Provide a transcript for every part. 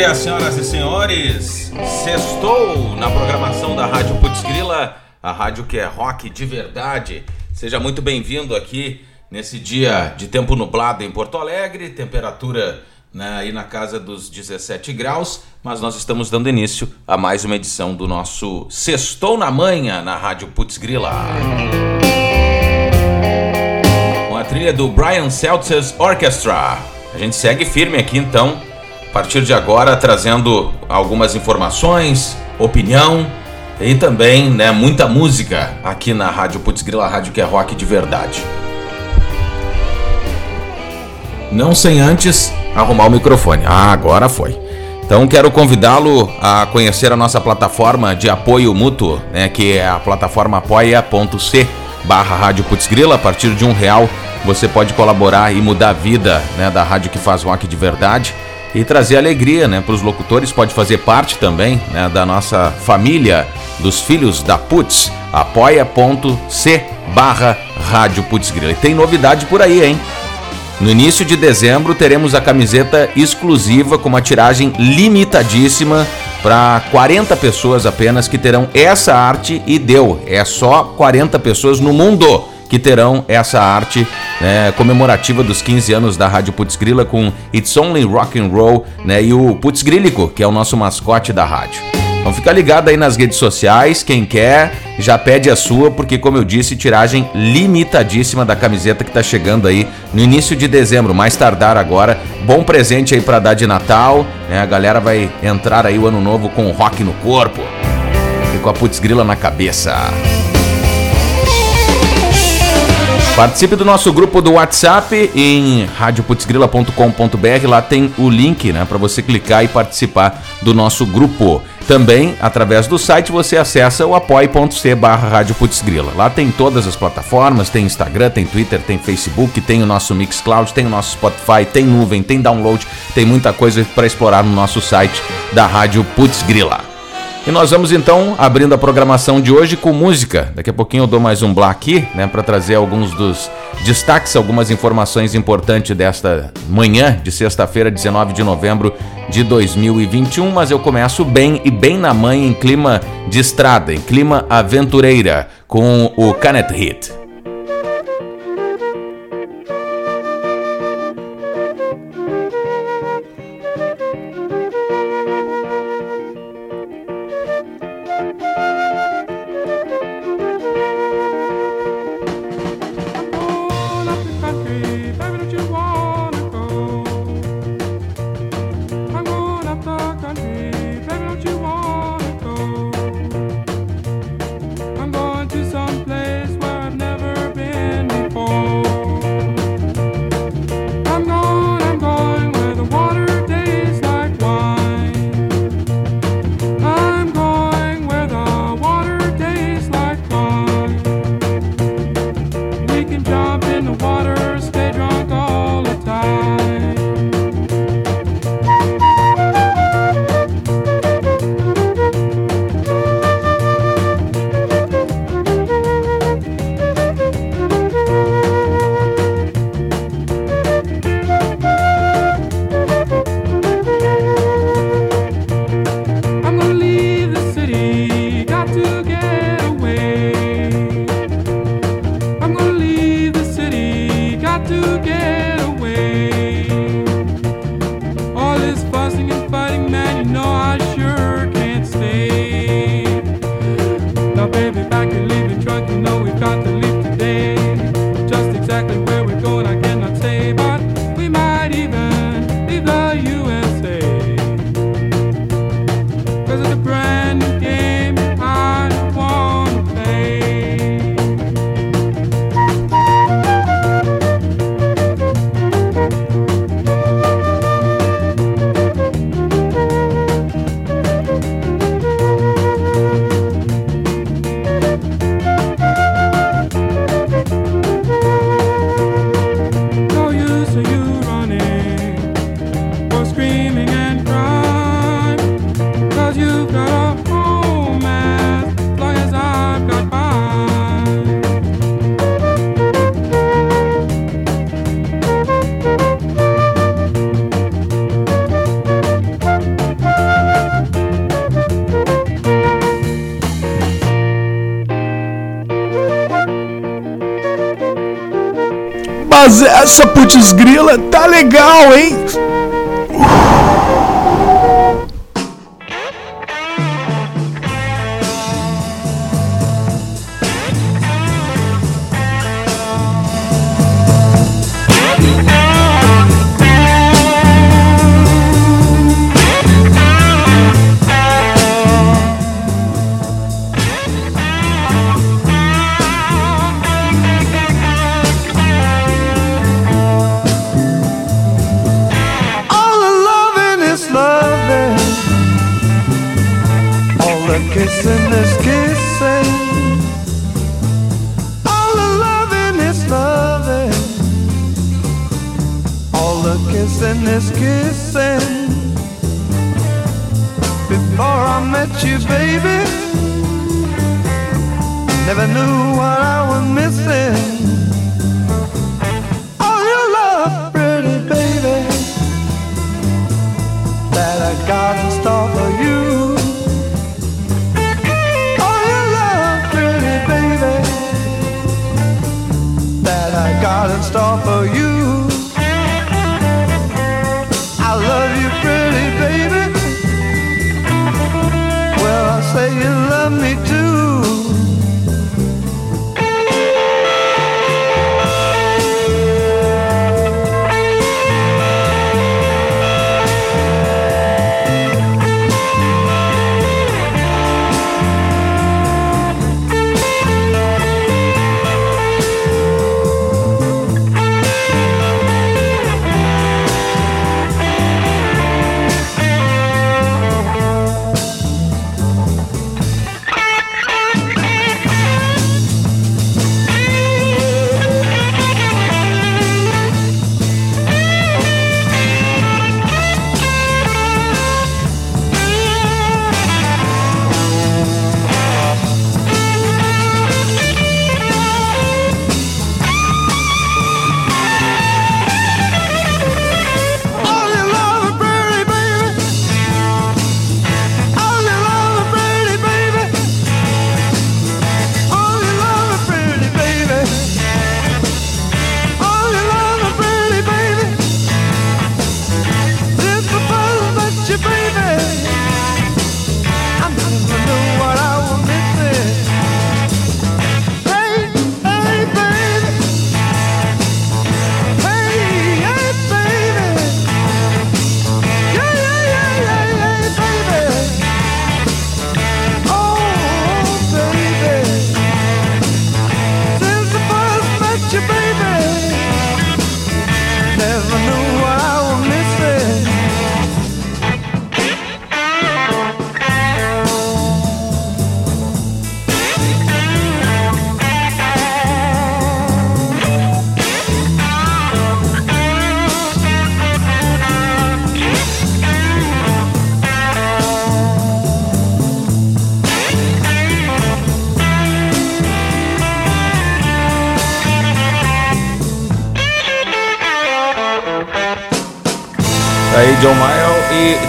dia, senhoras e senhores. Sextou na programação da Rádio Putz Grila, a rádio que é rock de verdade. Seja muito bem-vindo aqui nesse dia de tempo nublado em Porto Alegre, temperatura né, aí na casa dos 17 graus, mas nós estamos dando início a mais uma edição do nosso Sextou na Manhã na Rádio Putz Grila. Com a trilha do Brian Seltzer's Orchestra. A gente segue firme aqui então a partir de agora trazendo algumas informações, opinião e também né, muita música aqui na Rádio Putz Grila, rádio que é rock de verdade. Não sem antes arrumar o microfone. Ah, agora foi. Então quero convidá-lo a conhecer a nossa plataforma de apoio mútuo, né, que é a plataforma apoia.c barra Rádio Putz Grila. A partir de um real você pode colaborar e mudar a vida né, da rádio que faz rock de verdade e trazer alegria né, para os locutores, pode fazer parte também né, da nossa família dos filhos da Putz, apoia.c barra Rádio Putz Grila. E tem novidade por aí, hein? No início de dezembro teremos a camiseta exclusiva com uma tiragem limitadíssima para 40 pessoas apenas que terão essa arte e deu. É só 40 pessoas no mundo que terão essa arte né, comemorativa dos 15 anos da Rádio Putz Grila com It's Only Rock and Roll né, e o Putz Grílico, que é o nosso mascote da rádio. Então fica ligado aí nas redes sociais, quem quer já pede a sua, porque como eu disse, tiragem limitadíssima da camiseta que tá chegando aí no início de dezembro, mais tardar agora. Bom presente aí para dar de Natal, né? A galera vai entrar aí o ano novo com rock no corpo e com a Putz Grila na cabeça. Participe do nosso grupo do WhatsApp em radioputzgrila.com.br. Lá tem o link né, para você clicar e participar do nosso grupo. Também, através do site, você acessa o apoia.c barra Lá tem todas as plataformas, tem Instagram, tem Twitter, tem Facebook, tem o nosso Mixcloud, tem o nosso Spotify, tem nuvem, tem download, tem muita coisa para explorar no nosso site da Rádio Putz Grila. E nós vamos então abrindo a programação de hoje com música. Daqui a pouquinho eu dou mais um blá aqui, né, para trazer alguns dos destaques, algumas informações importantes desta manhã de sexta-feira, 19 de novembro de 2021. Mas eu começo bem e bem na manhã em clima de estrada, em clima aventureira, com o Canet Hit. Essa putz grila tá legal, hein?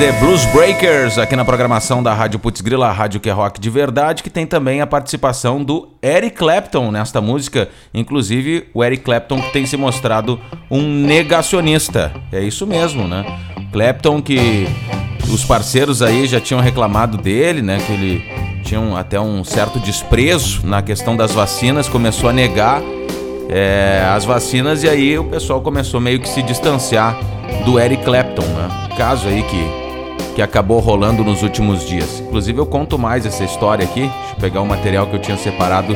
The Blues Breakers aqui na programação da Rádio Putz Grila, a rádio que é rock de verdade, que tem também a participação do Eric Clapton nesta música, inclusive o Eric Clapton que tem se mostrado um negacionista. É isso mesmo, né? Clapton que os parceiros aí já tinham reclamado dele, né, que ele tinha um, até um certo desprezo na questão das vacinas, começou a negar é, as vacinas e aí o pessoal começou meio que se distanciar do Eric Clapton, né? Caso aí que, que acabou rolando nos últimos dias. Inclusive eu conto mais essa história aqui. Deixa eu pegar o material que eu tinha separado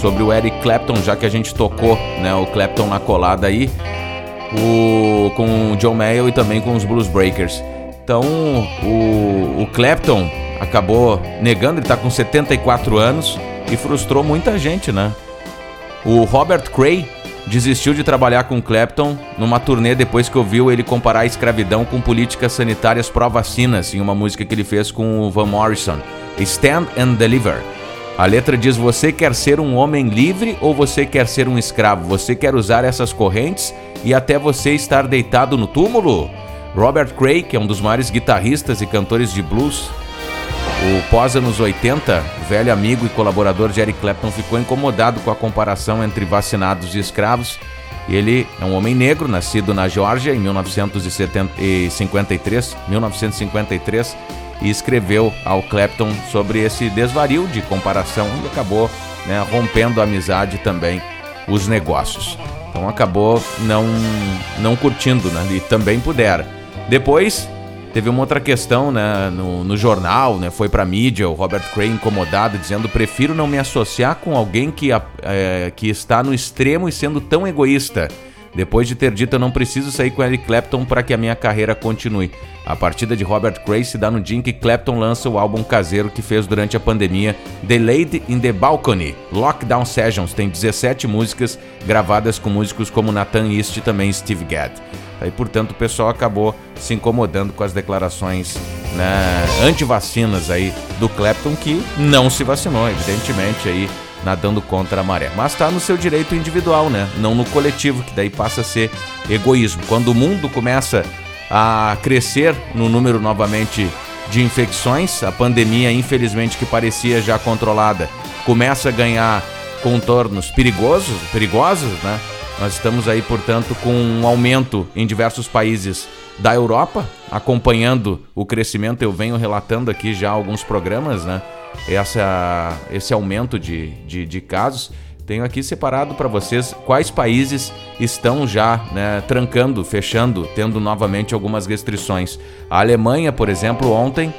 sobre o Eric Clapton, já que a gente tocou, né, o Clapton na colada aí, o, com o John Mayall e também com os Blues Breakers. Então, o, o Clapton acabou negando, ele tá com 74 anos e frustrou muita gente, né? O Robert Cray, desistiu de trabalhar com Clapton numa turnê depois que ouviu ele comparar a escravidão com políticas sanitárias pró-vacinas em uma música que ele fez com o Van Morrison, Stand and Deliver. A letra diz: Você quer ser um homem livre ou você quer ser um escravo? Você quer usar essas correntes e até você estar deitado no túmulo? Robert Cray, que é um dos maiores guitarristas e cantores de blues, o pós-anos 80, velho amigo e colaborador de Eric Clapton ficou incomodado com a comparação entre vacinados e escravos ele é um homem negro, nascido na Geórgia em 1953, 1953, e escreveu ao Clapton sobre esse desvario de comparação e acabou né, rompendo a amizade também os negócios. Então acabou não não curtindo, né? E também pudera. Depois teve uma outra questão, né, no, no jornal, né, foi para mídia, o Robert Cray incomodado dizendo prefiro não me associar com alguém que, é, que está no extremo e sendo tão egoísta. Depois de ter dito eu não preciso sair com Eric Clapton para que a minha carreira continue. A partida de Robert Cray se dá no dia em que Clapton lança o álbum caseiro que fez durante a pandemia, Lady in the Balcony. Lockdown Sessions tem 17 músicas gravadas com músicos como Nathan East e também Steve Gadd. Aí, portanto, o pessoal acabou se incomodando com as declarações né, anti-vacinas aí do Clapton, que não se vacinou, evidentemente, aí nadando contra a maré. Mas está no seu direito individual, né? Não no coletivo, que daí passa a ser egoísmo. Quando o mundo começa a crescer no número novamente de infecções, a pandemia, infelizmente, que parecia já controlada, começa a ganhar contornos perigosos, perigosos, né? Nós estamos aí, portanto, com um aumento em diversos países da Europa, acompanhando o crescimento. Eu venho relatando aqui já alguns programas, né? Essa, esse aumento de, de, de casos. Tenho aqui separado para vocês quais países estão já né, trancando, fechando, tendo novamente algumas restrições. A Alemanha, por exemplo, ontem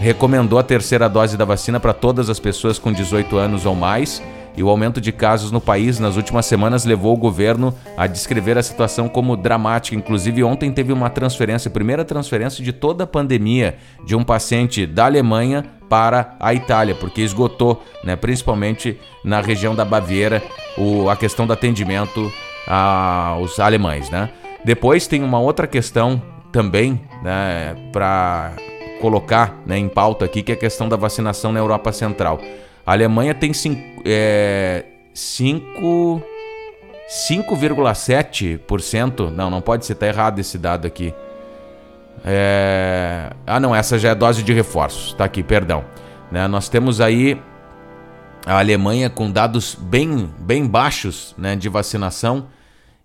recomendou a terceira dose da vacina para todas as pessoas com 18 anos ou mais e o aumento de casos no país nas últimas semanas levou o governo a descrever a situação como dramática. Inclusive, ontem teve uma transferência, primeira transferência de toda a pandemia de um paciente da Alemanha para a Itália, porque esgotou, né, principalmente na região da Baviera, o, a questão do atendimento aos alemães. Né? Depois tem uma outra questão também né, para colocar né, em pauta aqui, que é a questão da vacinação na Europa Central. A Alemanha tem 5. É, 5,7%. Não, não pode ser, tá errado esse dado aqui. É... Ah, não, essa já é dose de reforços. Tá aqui, perdão. Né, nós temos aí a Alemanha com dados bem, bem baixos né, de vacinação.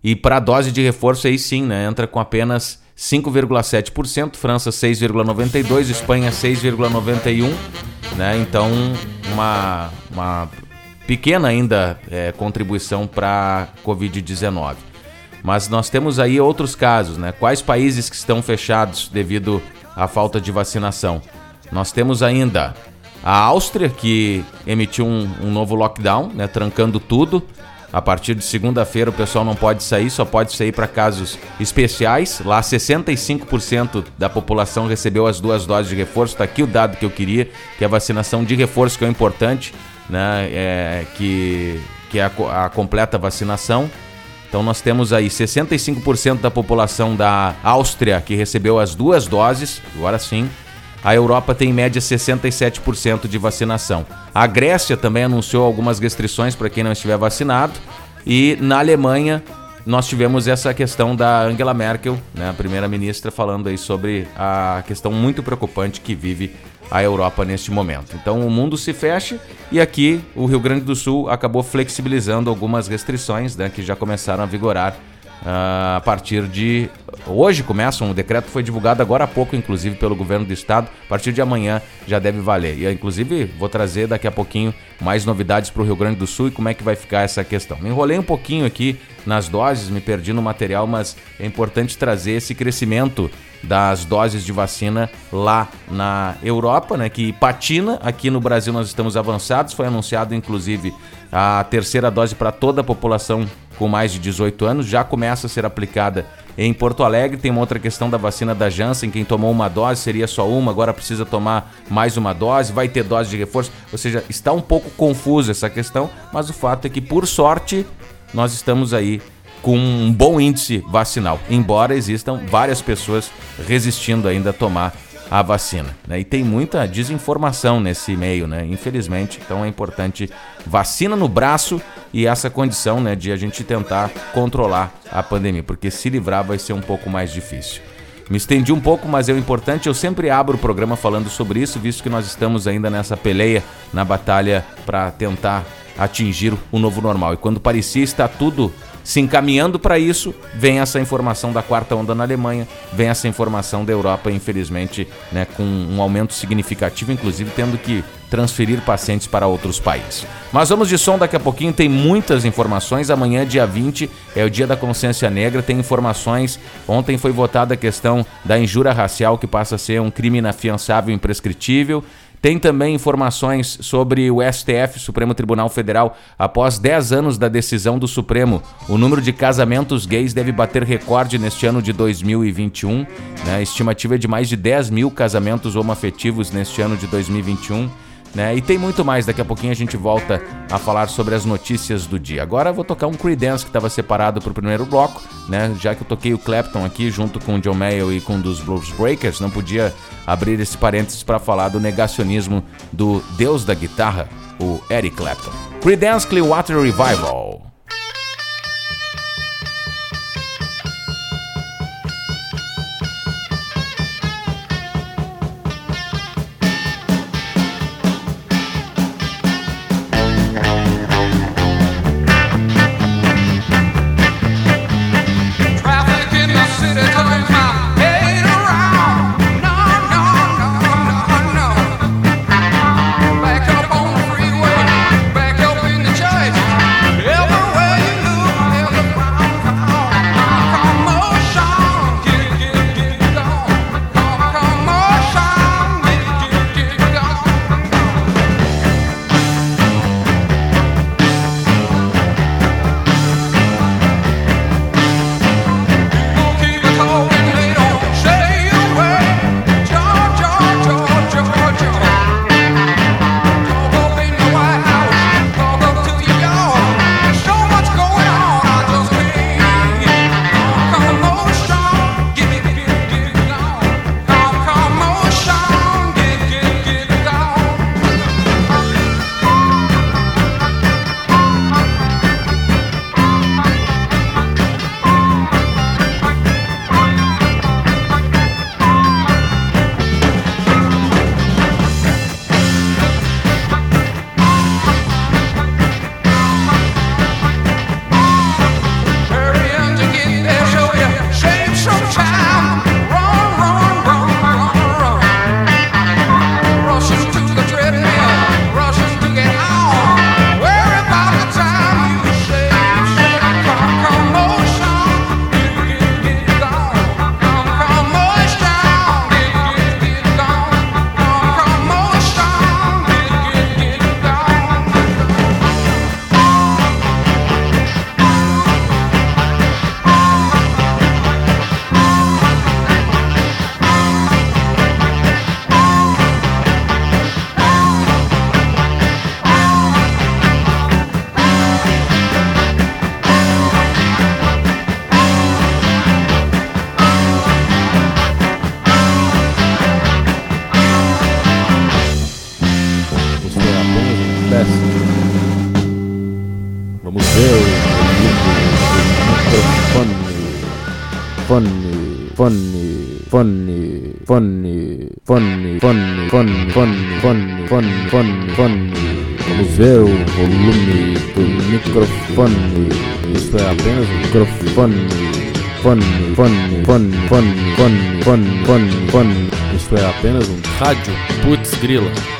E para a dose de reforço aí sim, né, entra com apenas 5,7%, França 6,92%, Espanha 6,91%. Né, então, uma, uma pequena ainda é, contribuição para a Covid-19. Mas nós temos aí outros casos, né? Quais países que estão fechados devido à falta de vacinação? Nós temos ainda a Áustria, que emitiu um, um novo lockdown, né? Trancando tudo. A partir de segunda-feira o pessoal não pode sair, só pode sair para casos especiais. Lá 65% da população recebeu as duas doses de reforço. Está aqui o dado que eu queria, que é a vacinação de reforço que é importante, né? É, que, que é a, a completa vacinação. Então nós temos aí 65% da população da Áustria que recebeu as duas doses, agora sim. A Europa tem em média 67% de vacinação. A Grécia também anunciou algumas restrições para quem não estiver vacinado. E na Alemanha nós tivemos essa questão da Angela Merkel, né, a primeira-ministra, falando aí sobre a questão muito preocupante que vive a Europa neste momento. Então o mundo se fecha e aqui o Rio Grande do Sul acabou flexibilizando algumas restrições né, que já começaram a vigorar Uh, a partir de hoje começam, o decreto foi divulgado agora há pouco, inclusive, pelo governo do estado. A partir de amanhã já deve valer. E inclusive vou trazer daqui a pouquinho mais novidades para o Rio Grande do Sul e como é que vai ficar essa questão. Me enrolei um pouquinho aqui nas doses, me perdi no material, mas é importante trazer esse crescimento das doses de vacina lá na Europa, né, que patina. Aqui no Brasil nós estamos avançados. Foi anunciado inclusive a terceira dose para toda a população com mais de 18 anos já começa a ser aplicada em Porto Alegre. Tem uma outra questão da vacina da Janssen, quem tomou uma dose seria só uma, agora precisa tomar mais uma dose, vai ter dose de reforço. Ou seja, está um pouco confusa essa questão, mas o fato é que por sorte nós estamos aí com um bom índice vacinal, embora existam várias pessoas resistindo ainda a tomar a vacina. Né? E tem muita desinformação nesse meio, né? infelizmente. Então é importante vacina no braço e essa condição né, de a gente tentar controlar a pandemia, porque se livrar vai ser um pouco mais difícil. Me estendi um pouco, mas é o importante, eu sempre abro o programa falando sobre isso, visto que nós estamos ainda nessa peleia, na batalha para tentar atingir o novo normal. E quando parecia estar tudo se encaminhando para isso, vem essa informação da quarta onda na Alemanha, vem essa informação da Europa, infelizmente, né, com um aumento significativo, inclusive tendo que transferir pacientes para outros países. Mas vamos de som daqui a pouquinho, tem muitas informações. Amanhã, dia 20, é o dia da consciência negra, tem informações. Ontem foi votada a questão da injúria racial, que passa a ser um crime inafiançável e imprescritível. Tem também informações sobre o STF, Supremo Tribunal Federal. Após 10 anos da decisão do Supremo, o número de casamentos gays deve bater recorde neste ano de 2021. Né? A estimativa é de mais de 10 mil casamentos homoafetivos neste ano de 2021. Né? E tem muito mais, daqui a pouquinho a gente volta a falar sobre as notícias do dia. Agora eu vou tocar um Creedence que estava separado para o primeiro bloco, né? Já que eu toquei o Clapton aqui junto com o John Mayer e com um dos Blues Breakers, não podia abrir esse parênteses para falar do negacionismo do deus da guitarra, o Eric Clapton. Creedence Clearwater Revival. Fone, fone, fone, fone, fone, fone. Vamos ver o volume do microfone. Isso é apenas um microfone. Fone, fone, fone, fone, fone, fone, fone, fone. Isso é apenas um rádio. Putz, grila.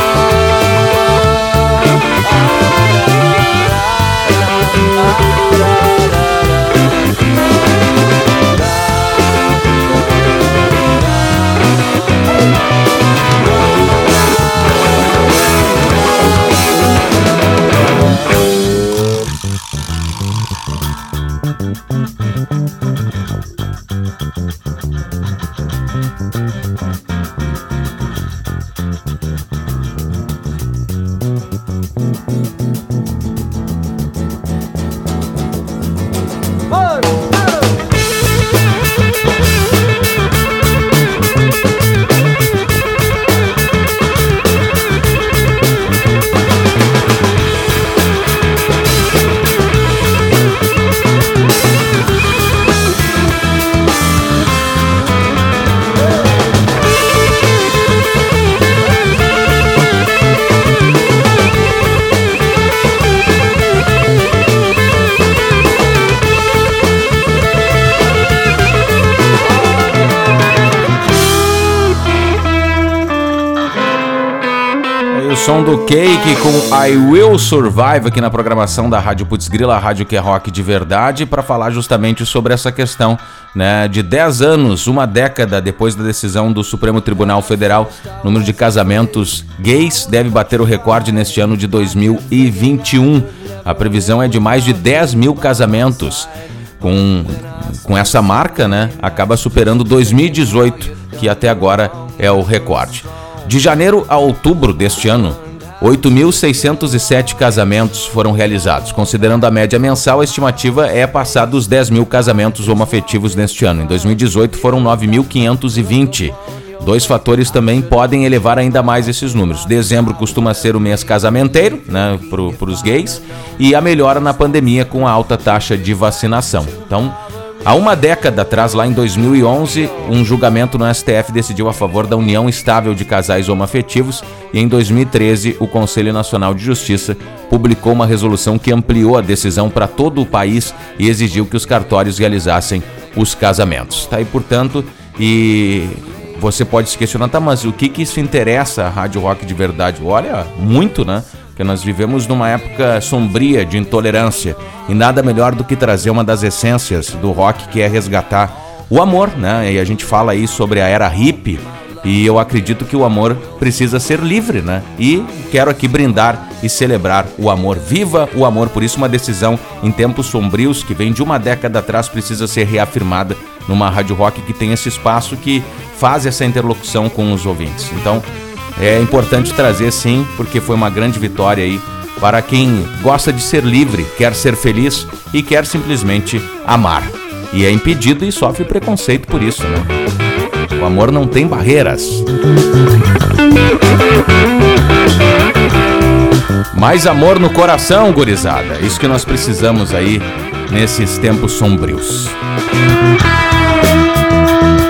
Cake com I Will Survive aqui na programação da Rádio Putz Grila, a rádio que é rock de verdade, para falar justamente sobre essa questão né, de 10 anos, uma década depois da decisão do Supremo Tribunal Federal, o número de casamentos gays deve bater o recorde neste ano de 2021. A previsão é de mais de 10 mil casamentos. Com, com essa marca, né, acaba superando 2018, que até agora é o recorde. De janeiro a outubro deste ano, 8.607 casamentos foram realizados. Considerando a média mensal, a estimativa é passar dos 10 mil casamentos homoafetivos neste ano. Em 2018 foram 9.520. Dois fatores também podem elevar ainda mais esses números. Dezembro costuma ser o mês casamenteiro, né, para os gays, e a melhora na pandemia com a alta taxa de vacinação. Então, Há uma década atrás, lá em 2011, um julgamento no STF decidiu a favor da união estável de casais homoafetivos e em 2013 o Conselho Nacional de Justiça publicou uma resolução que ampliou a decisão para todo o país e exigiu que os cartórios realizassem os casamentos. Tá aí, portanto, e você pode se questionar, tá, mas o que que isso interessa a Rádio Rock de verdade? Olha, muito, né? Porque nós vivemos numa época sombria de intolerância e nada melhor do que trazer uma das essências do rock que é resgatar o amor, né? E a gente fala aí sobre a era hippie e eu acredito que o amor precisa ser livre, né? E quero aqui brindar e celebrar o amor. Viva o amor! Por isso, uma decisão em tempos sombrios que vem de uma década atrás precisa ser reafirmada numa rádio rock que tem esse espaço que faz essa interlocução com os ouvintes. Então, é importante trazer sim, porque foi uma grande vitória aí para quem gosta de ser livre, quer ser feliz e quer simplesmente amar. E é impedido e sofre preconceito por isso, né? O amor não tem barreiras. Mais amor no coração, gurizada. Isso que nós precisamos aí nesses tempos sombrios.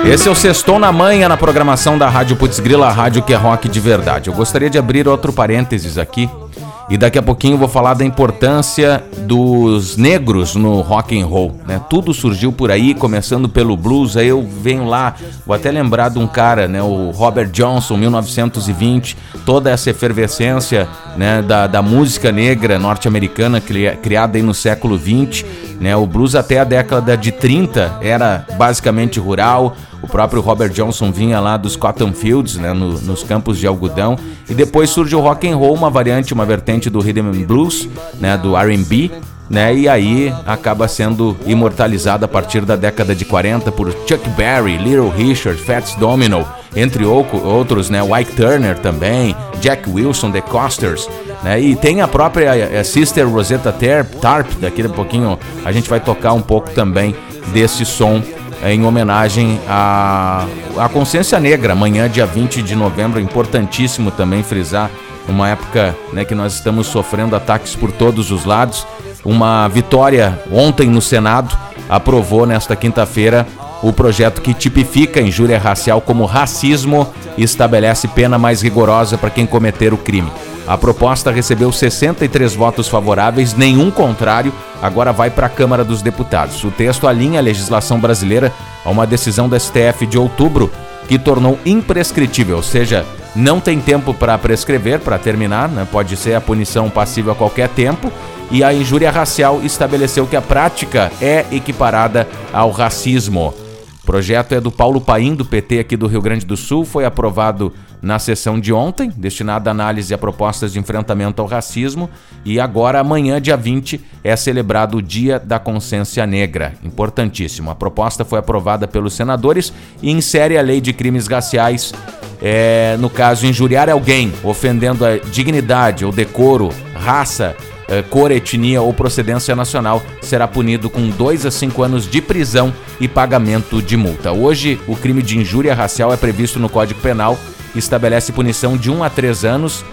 Esse é o Sextou na Manha na programação da Rádio Putz Grila, a rádio que é rock de verdade. Eu gostaria de abrir outro parênteses aqui e daqui a pouquinho vou falar da importância dos negros no rock and roll, né? Tudo surgiu por aí, começando pelo blues. Aí eu venho lá, vou até lembrar de um cara, né? O Robert Johnson, 1920, toda essa efervescência, né? Da, da música negra norte-americana criada aí no século 20, né? O blues até a década de 30 era basicamente rural. O próprio Robert Johnson vinha lá dos cotton fields, né, no, nos campos de algodão, e depois surge o rock and roll, uma variante, uma vertente do rhythm and blues, né, do R&B, né? E aí acaba sendo imortalizada a partir da década de 40 por Chuck Berry, Little Richard, Fats Domino, entre outros, né? White Turner também, Jack Wilson, The Costers, né? E tem a própria eh, Sister Rosetta Tarp, daqui a pouquinho a gente vai tocar um pouco também desse som em homenagem à, à consciência negra, amanhã, dia 20 de novembro, importantíssimo também frisar, uma época né, que nós estamos sofrendo ataques por todos os lados. Uma vitória ontem no Senado aprovou nesta quinta-feira o projeto que tipifica a injúria racial como racismo e estabelece pena mais rigorosa para quem cometer o crime. A proposta recebeu 63 votos favoráveis, nenhum contrário, agora vai para a Câmara dos Deputados. O texto alinha a legislação brasileira a uma decisão da STF de outubro que tornou imprescritível, ou seja, não tem tempo para prescrever, para terminar, né? pode ser a punição passível a qualquer tempo, e a injúria racial estabeleceu que a prática é equiparada ao racismo. O projeto é do Paulo Paim, do PT aqui do Rio Grande do Sul, foi aprovado na sessão de ontem, destinada a análise a propostas de enfrentamento ao racismo, e agora, amanhã, dia 20, é celebrado o Dia da Consciência Negra. Importantíssimo. A proposta foi aprovada pelos senadores e insere a lei de crimes raciais. É, no caso, injuriar alguém ofendendo a dignidade ou decoro, raça, é, cor, etnia ou procedência nacional será punido com 2 a 5 anos de prisão e pagamento de multa. Hoje, o crime de injúria racial é previsto no Código Penal estabelece punição de 1 a 3 anos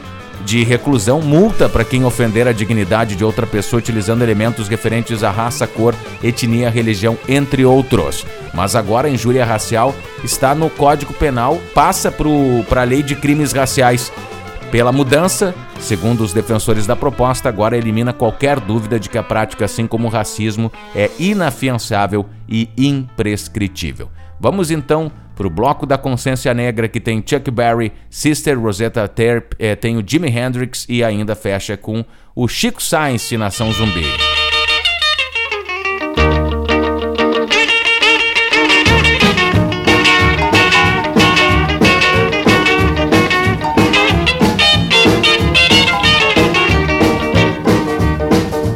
de reclusão, multa para quem ofender a dignidade de outra pessoa utilizando elementos referentes à raça, cor, etnia, religião, entre outros. Mas agora a injúria racial está no Código Penal, passa para a lei de crimes raciais. Pela mudança, segundo os defensores da proposta, agora elimina qualquer dúvida de que a prática, assim como o racismo, é inafiançável e imprescritível. Vamos então para o bloco da consciência negra que tem Chuck Berry, Sister Rosetta Tharpe, eh, tem o Jimi Hendrix e ainda fecha com o Chico Science Nação Zumbi.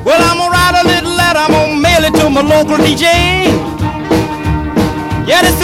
Well, I'm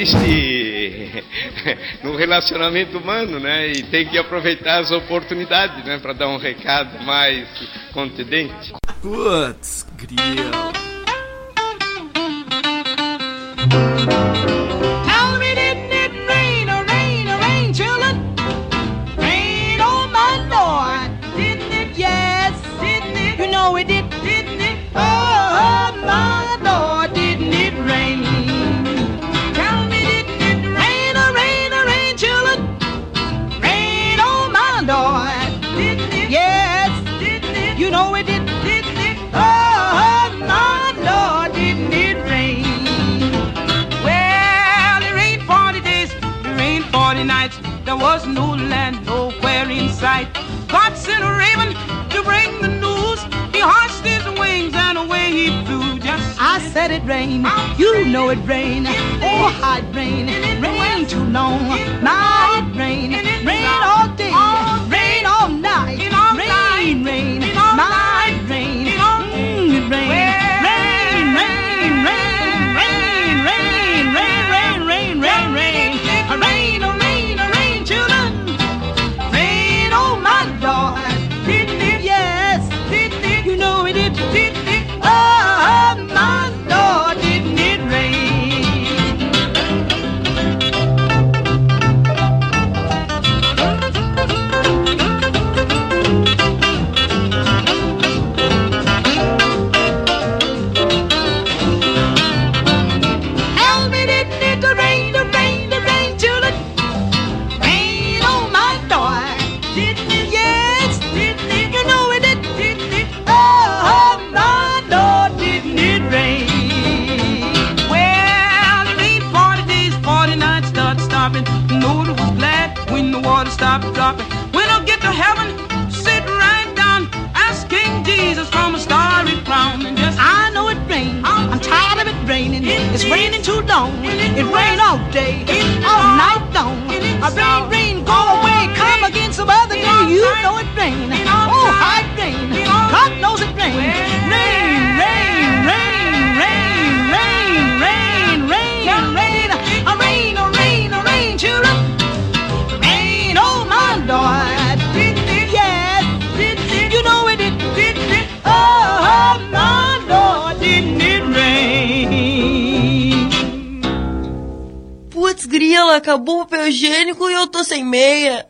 existe no relacionamento humano, né? E tem que aproveitar as oportunidades, né? Para dar um recado mais contundente. Putz, grila. Was no land nowhere in sight. God sent a raven to bring the news. He hushed his wings and away he flew. Just I said it rain, you know it rain. Oh, how it rain, rain too long. Now it rain, Raining too long. It rained all day, all night long. A rain, rain, go away. Come again some other day. You know it rain. Grila, acabou o papel higiênico e eu tô sem meia.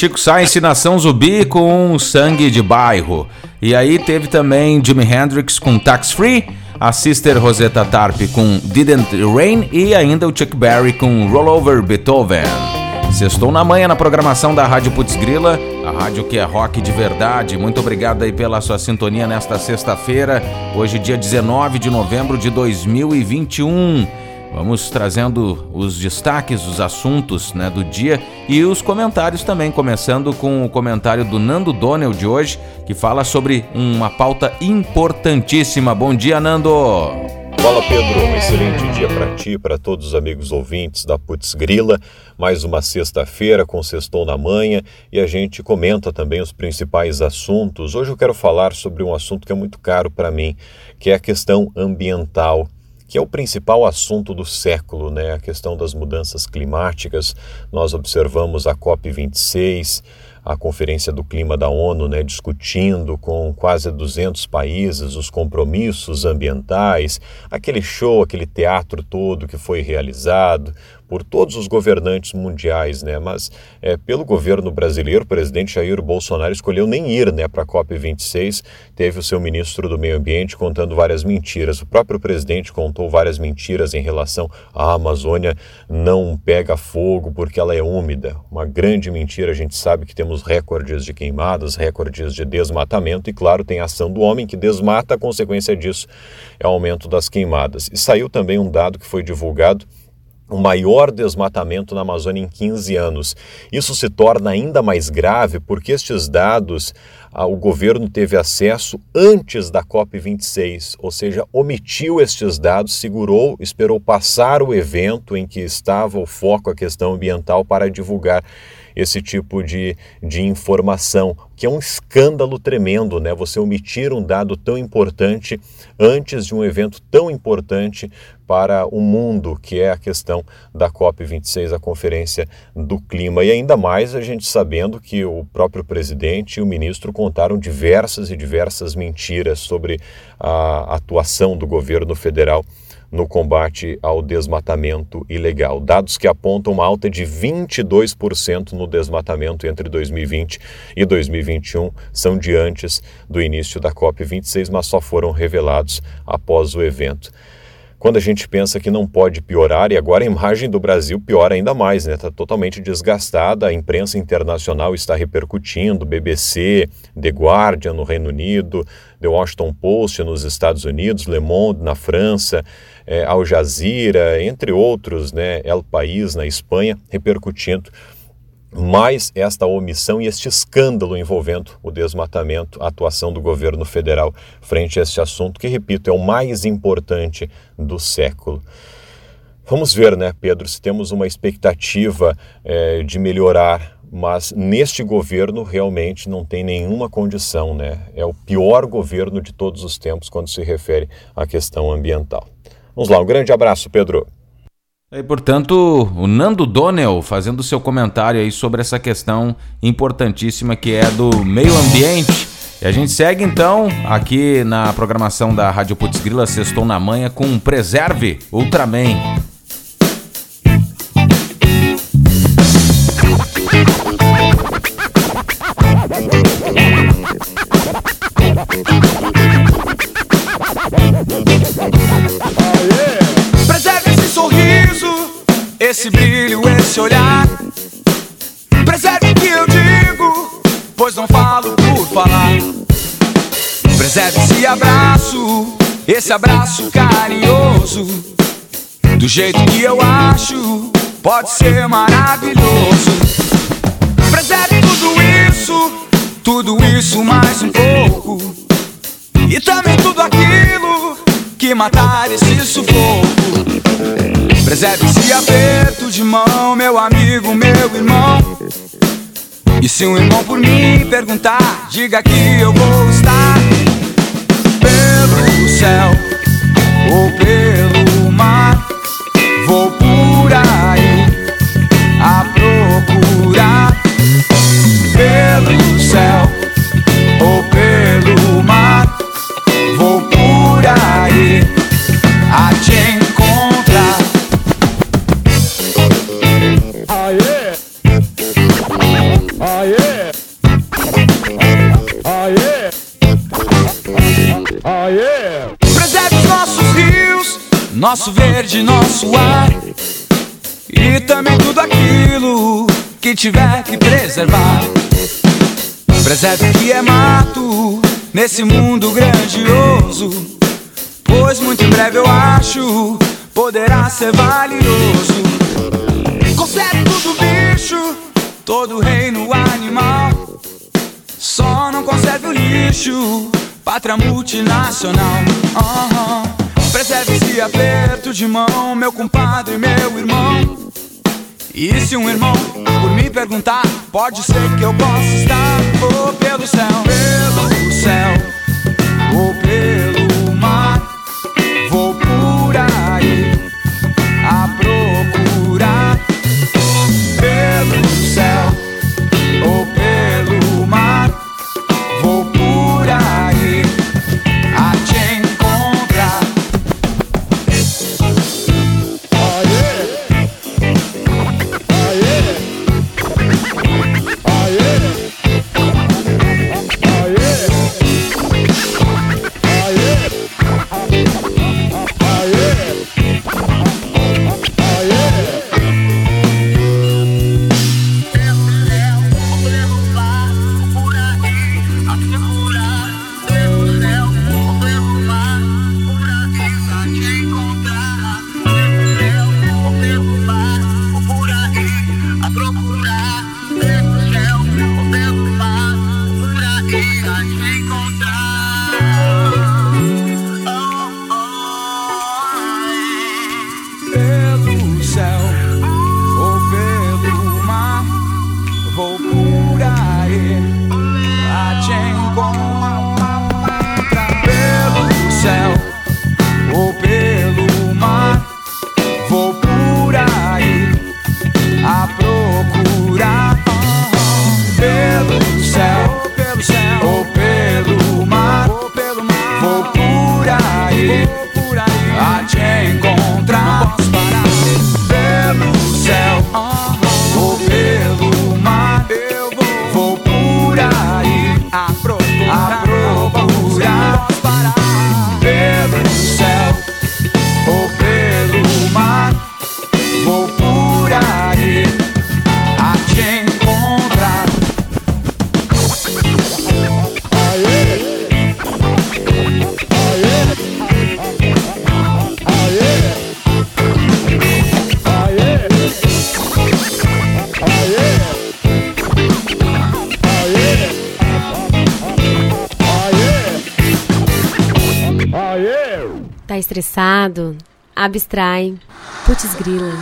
Chico Science, Nação Zumbi com Sangue de Bairro. E aí teve também Jimi Hendrix com Tax Free, a Sister Rosetta Tarp com Didn't Rain e ainda o Chuck Berry com Rollover Beethoven. Sextou na manhã na programação da Rádio Putz Grila, a rádio que é rock de verdade. Muito obrigado aí pela sua sintonia nesta sexta-feira, hoje dia 19 de novembro de 2021. Vamos trazendo os destaques, os assuntos né, do dia e os comentários também, começando com o comentário do Nando Donnell de hoje, que fala sobre uma pauta importantíssima. Bom dia, Nando! Fala Pedro, um excelente dia para ti, para todos os amigos ouvintes da Putz Grila. Mais uma sexta-feira com Sextou na Manhã e a gente comenta também os principais assuntos. Hoje eu quero falar sobre um assunto que é muito caro para mim, que é a questão ambiental que é o principal assunto do século, né? A questão das mudanças climáticas. Nós observamos a COP26, a Conferência do Clima da ONU, né, discutindo com quase 200 países os compromissos ambientais, aquele show, aquele teatro todo que foi realizado por todos os governantes mundiais, né? Mas é, pelo governo brasileiro, o presidente Jair Bolsonaro escolheu nem ir, né, para a COP 26. Teve o seu ministro do Meio Ambiente contando várias mentiras. O próprio presidente contou várias mentiras em relação à Amazônia não pega fogo porque ela é úmida. Uma grande mentira. A gente sabe que temos recordes de queimadas, recordes de desmatamento e, claro, tem a ação do homem que desmata. A consequência disso é o aumento das queimadas. E saiu também um dado que foi divulgado o maior desmatamento na Amazônia em 15 anos. Isso se torna ainda mais grave porque estes dados ah, o governo teve acesso antes da COP26, ou seja, omitiu estes dados, segurou, esperou passar o evento em que estava o foco a questão ambiental para divulgar esse tipo de, de informação, que é um escândalo tremendo, né? Você omitir um dado tão importante antes de um evento tão importante para o mundo, que é a questão da COP26, a Conferência do Clima. E ainda mais a gente sabendo que o próprio presidente e o ministro contaram diversas e diversas mentiras sobre a atuação do governo federal no combate ao desmatamento ilegal. Dados que apontam uma alta de 22% no desmatamento entre 2020 e 2021 são de antes do início da COP26, mas só foram revelados após o evento. quando a gente pensa que não pode piorar, e agora a imagem do Brasil piora ainda mais, né? Está totalmente desgastada, a imprensa internacional está repercutindo, BBC, The Guardian no Reino Unido, The Washington Post nos Estados Unidos, Le Monde na França, é, Al Jazeera, entre outros, né? El País na Espanha, repercutindo mais esta omissão e este escândalo envolvendo o desmatamento, a atuação do governo federal frente a este assunto, que, repito, é o mais importante do século. Vamos ver, né, Pedro, se temos uma expectativa é, de melhorar, mas neste governo realmente não tem nenhuma condição, né? É o pior governo de todos os tempos quando se refere à questão ambiental. Vamos lá, um grande abraço, Pedro. E, portanto, o Nando Donnell fazendo seu comentário aí sobre essa questão importantíssima que é do meio ambiente. E a gente segue então aqui na programação da Rádio Putz Grila Sextou na Manhã com Preserve Ultraman. Esse brilho, esse olhar. Preserve o que eu digo, pois não falo por falar. Preserve esse abraço, esse abraço carinhoso. Do jeito que eu acho, pode ser maravilhoso. Preserve tudo isso, tudo isso mais um pouco. E também tudo aquilo que matar esse sufoco. Preserve esse aperto de mão, meu amigo, meu irmão. E se um irmão por mim perguntar, diga que eu vou estar pelo céu ou pelo mar. Vou por aí a procurar pelo céu ou pelo. Vou por aí a te encontrar. Aê! Aê! Aê! Aê! Preserve os nossos rios, nosso verde, nosso ar. E também tudo aquilo que tiver que preservar. Preserve o que é mato nesse mundo grandioso. Pois muito em breve eu acho poderá ser valioso. Conserve tudo bicho, todo reino animal. Só não conserve o lixo, pátria multinacional. Aham. Preserve esse aperto de mão, meu compadre, meu irmão. E se um irmão por me perguntar, pode ser que eu possa estar ou pelo céu, pelo céu, ou pelo Abstrai. Putz grila.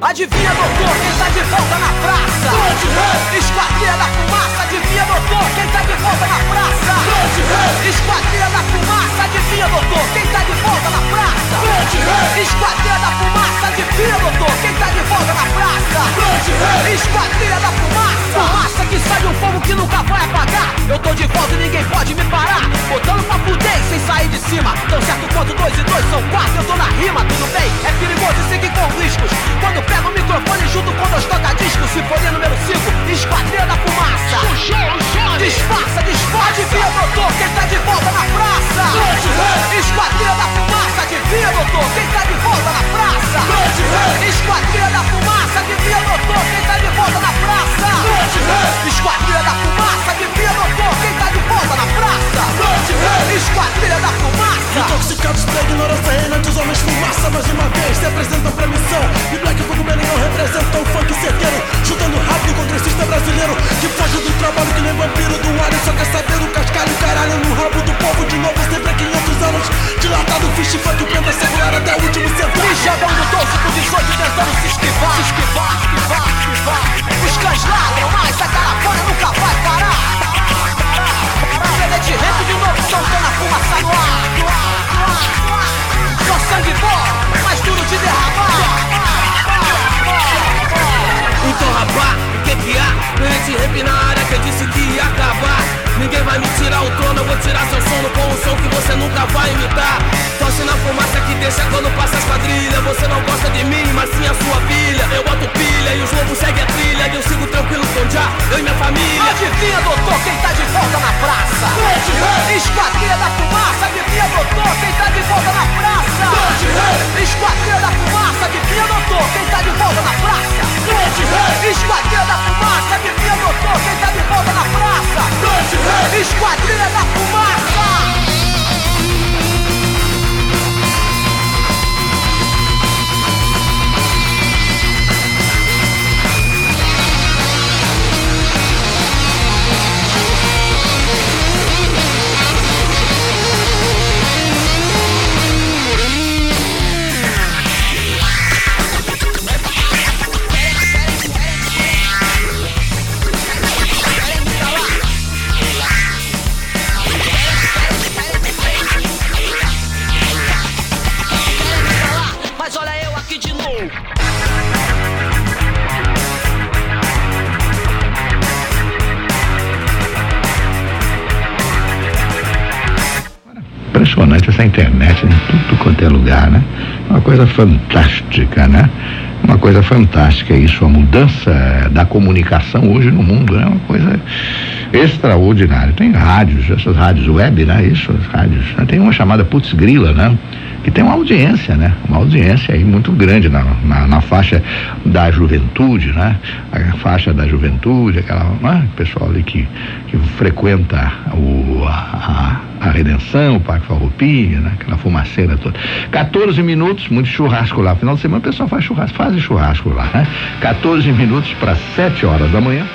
Adivinha, doutor, quem tá de volta na praça? Grande rei! Esquadrilha da fumaça, adivinha, doutor, quem tá de volta na praça? Grande rei! Esquadrilha da fumaça, adivinha, doutor, quem tá de volta na praça? Grande rei! Esquadrilha da fumaça, adivinha, doutor, quem tá de volta na praça? Grande rei! Esquadrilha da fumaça, fumaça que sai de um fogo que nunca vai apagar. Eu tô de volta e ninguém pode me parar. Botando pra fuder sem sair de cima. Tão certo quanto dois e dois são quatro, eu tô na rima, tudo bem? É perigoso e seguir com riscos. Quando pego o microfone junto com dois tocadiscos, sinfonia número 5, esquadrilha da fumaça. Disfarça, disfarça, adivinha, doutor, quem tá de volta na praça? Esquadrilha da fumaça, adivinha, doutor, quem tá de volta na praça? Esquadrilha da fumaça, adivinha, doutor, quem tá de volta na praça? Esquadrilha da fumaça, adivinha, doutor, de volta na praça? Esquadrilha da fumaça. Intoxicados pela ignorância reinante, os homens fumaça mais uma vez se apresentam pra missão. E Black Fogo não representam o funk certeiro, chutando rápido contra o sistema brasileiro que foge do trabalho que nem vampiro do ar e só quer saber o cascalho, caralho no rabo do povo de novo, sempre há 500 anos. Dilatado, fish funk, planta secular até o último centavo. Me jogando 12 por 18 tentando se esquivar, se esquivar, esquivar, esquivar. Os cães ladram, mas a caravana nunca vai parar. CD rap de novo, soltando a fumaça no ar. Só sangue bom, mais duro de derramar. Então rapá, o que que há? Mente rap na área que eu disse que ia acabar. Ninguém vai me tirar o trono, eu vou tirar seu sono com um som que você nunca vai imitar. Tosse na fumaça que deixa quando passa as quadrilhas Você não gosta de mim, mas sim a sua filha. Eu boto pilha e os lobos seguem a trilha. E eu sigo tranquilo com já, eu e minha família. Adivinha, doutor, quem tá de volta na praça? Esquadrilha da fumaça, adivinha, doutor, quem tá de volta na praça? Esquadrilha da fumaça, adivinha, doutor, quem tá de volta na praça? Esquadrilha da fumaça, adivinha, doutor, quem tá de volta na praça? Esquadrilha da fumaça! Fantástica, né? Uma coisa fantástica isso, a mudança da comunicação hoje no mundo é né? uma coisa extraordinária. Tem rádios, essas rádios web, né? Isso, as rádios. Tem uma chamada Putz Grila, né? Que tem uma audiência, né? Uma audiência aí muito grande na, na, na faixa da juventude, né? A faixa da juventude, aquela, né? pessoal ali que, que frequenta o, a, a, Redenção, o Parque Farroupilha, né? Aquela fumaceira toda. 14 minutos, muito churrasco lá. Final de semana o pessoal faz churrasco, faz churrasco lá, né? 14 minutos para 7 horas da manhã.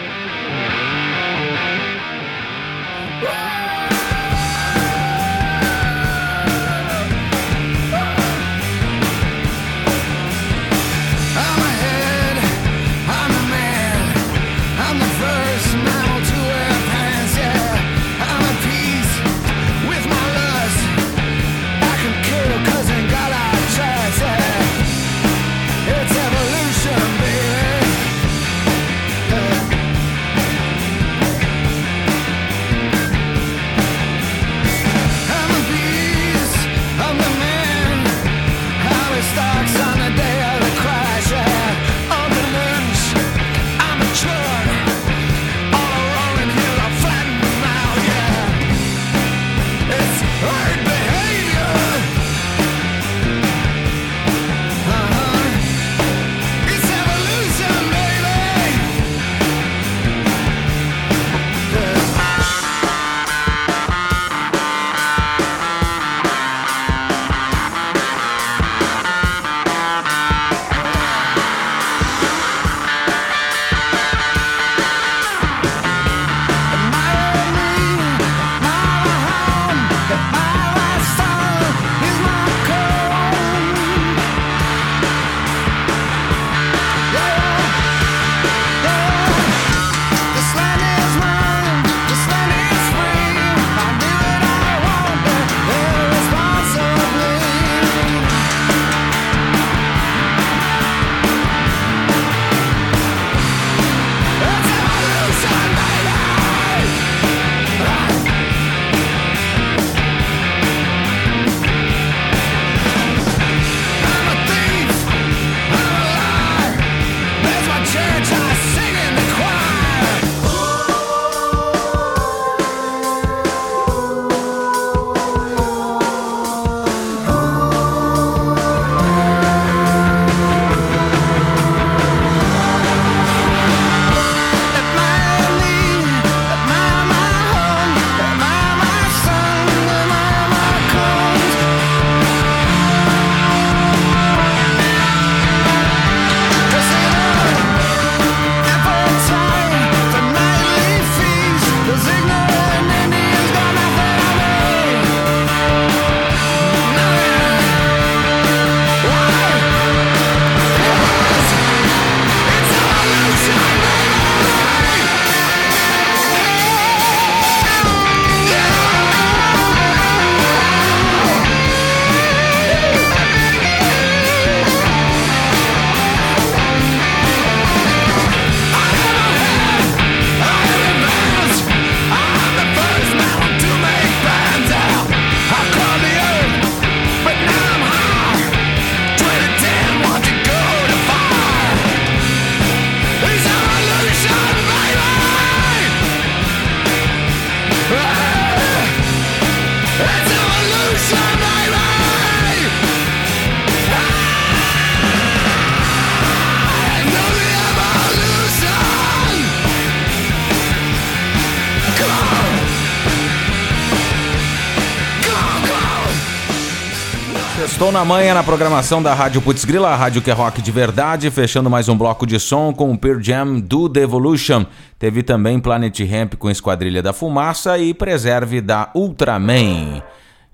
Na manhã na programação da Rádio Putz Grila, a rádio que é rock de verdade, fechando mais um bloco de som com o Pearl Jam do Devolution. Teve também Planet Ramp com Esquadrilha da Fumaça e Preserve da Ultraman.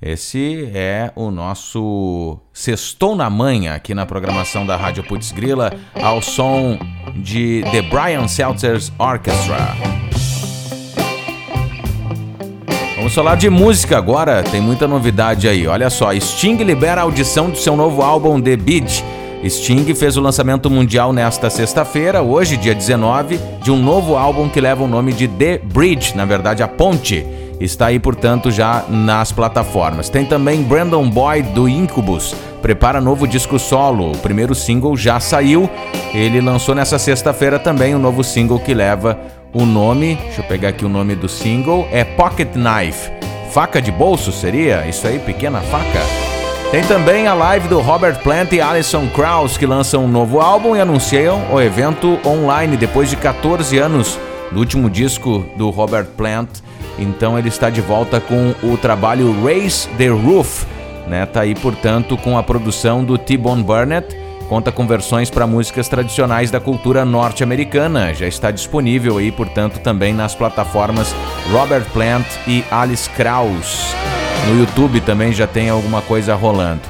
Esse é o nosso Sextou na Manhã aqui na programação da Rádio Putz Grila, ao som de The Brian Seltzer's Orchestra. Vamos falar de música agora, tem muita novidade aí. Olha só, Sting libera a audição do seu novo álbum The Beat. Sting fez o lançamento mundial nesta sexta-feira, hoje, dia 19, de um novo álbum que leva o nome de The Bridge, na verdade, a ponte. Está aí, portanto, já nas plataformas. Tem também Brandon Boyd do Incubus. Prepara novo disco solo. O primeiro single já saiu. Ele lançou nessa sexta-feira também o um novo single que leva o nome, deixa eu pegar aqui o nome do single, é Pocket Knife. Faca de bolso seria? Isso aí, pequena faca? Tem também a live do Robert Plant e Alison Krauss que lançam um novo álbum e anunciam o evento online depois de 14 anos do último disco do Robert Plant. Então ele está de volta com o trabalho Raise the Roof, né? Tá aí, portanto, com a produção do T-Bone Burnett conta com versões para músicas tradicionais da cultura norte-americana. Já está disponível aí, portanto, também nas plataformas Robert Plant e Alice Krauss. No YouTube também já tem alguma coisa rolando.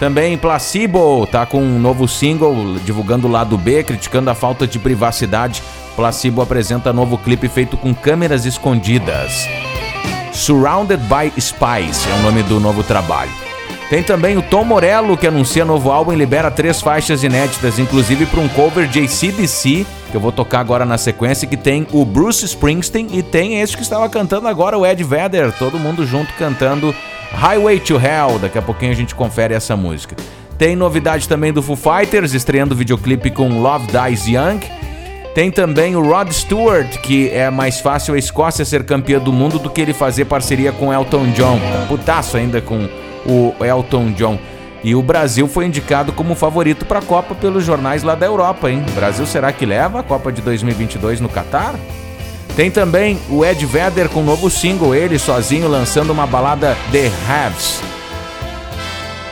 Também Placebo tá com um novo single divulgando o lado B, criticando a falta de privacidade. Placebo apresenta novo clipe feito com câmeras escondidas. Surrounded by Spies é o nome do novo trabalho. Tem também o Tom Morello, que anuncia novo álbum e libera três faixas inéditas, inclusive para um cover de ACDC, que eu vou tocar agora na sequência, que tem o Bruce Springsteen e tem esse que estava cantando agora, o Ed Vedder, todo mundo junto cantando Highway to Hell. Daqui a pouquinho a gente confere essa música. Tem novidade também do Foo Fighters, estreando videoclipe com Love Dies Young. Tem também o Rod Stewart, que é mais fácil a Escócia ser campeã do mundo do que ele fazer parceria com Elton John. Putaço ainda com o Elton John. E o Brasil foi indicado como favorito para a Copa pelos jornais lá da Europa, hein? Brasil será que leva a Copa de 2022 no Catar? Tem também o Ed Vedder com um novo single, ele sozinho lançando uma balada The Haves.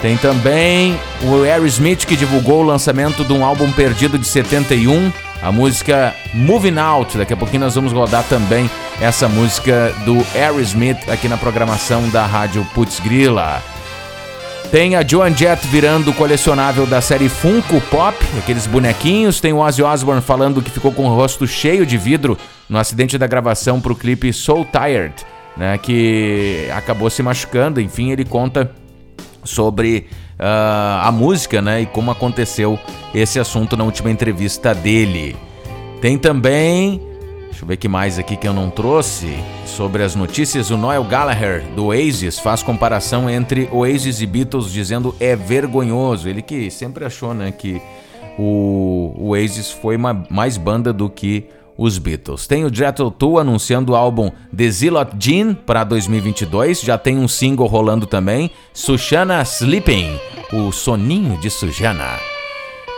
Tem também o Aerosmith que divulgou o lançamento de um álbum perdido de 71, a música Moving Out. Daqui a pouquinho nós vamos rodar também essa música do Aerosmith aqui na programação da Rádio Putz Grila. Tem a Joan Jett virando colecionável da série Funko Pop, aqueles bonequinhos. Tem o Ozzy Osbourne falando que ficou com o rosto cheio de vidro no acidente da gravação para o clipe Soul Tired, né, que acabou se machucando. Enfim, ele conta sobre uh, a música né, e como aconteceu esse assunto na última entrevista dele. Tem também, deixa eu ver que mais aqui que eu não trouxe, sobre as notícias, o Noel Gallagher do Oasis faz comparação entre Oasis e Beatles dizendo é vergonhoso. Ele que sempre achou né, que o Oasis foi uma, mais banda do que os Beatles. Tem o Jethro Tull anunciando o álbum The Zilot Jean para 2022, já tem um single rolando também, Sushana Sleeping, o soninho de Sujana.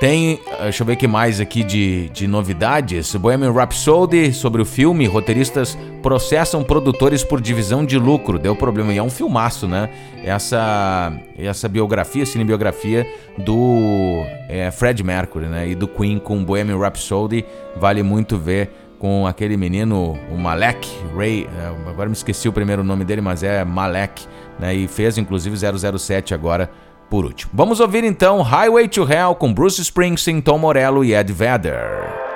Tem, deixa eu ver o que mais aqui de, de novidades. Bohemian Rhapsody sobre o filme. Roteiristas processam produtores por divisão de lucro. Deu problema. E é um filmaço, né? Essa, essa biografia, cinebiografia do é, Fred Mercury, né? E do Queen com Bohemian Rhapsody. Vale muito ver com aquele menino, o Malek Ray. Agora me esqueci o primeiro nome dele, mas é Malek. Né? E fez inclusive 007 agora por último. Vamos ouvir então Highway to Hell com Bruce Springsteen, Tom Morello e Ed Vedder.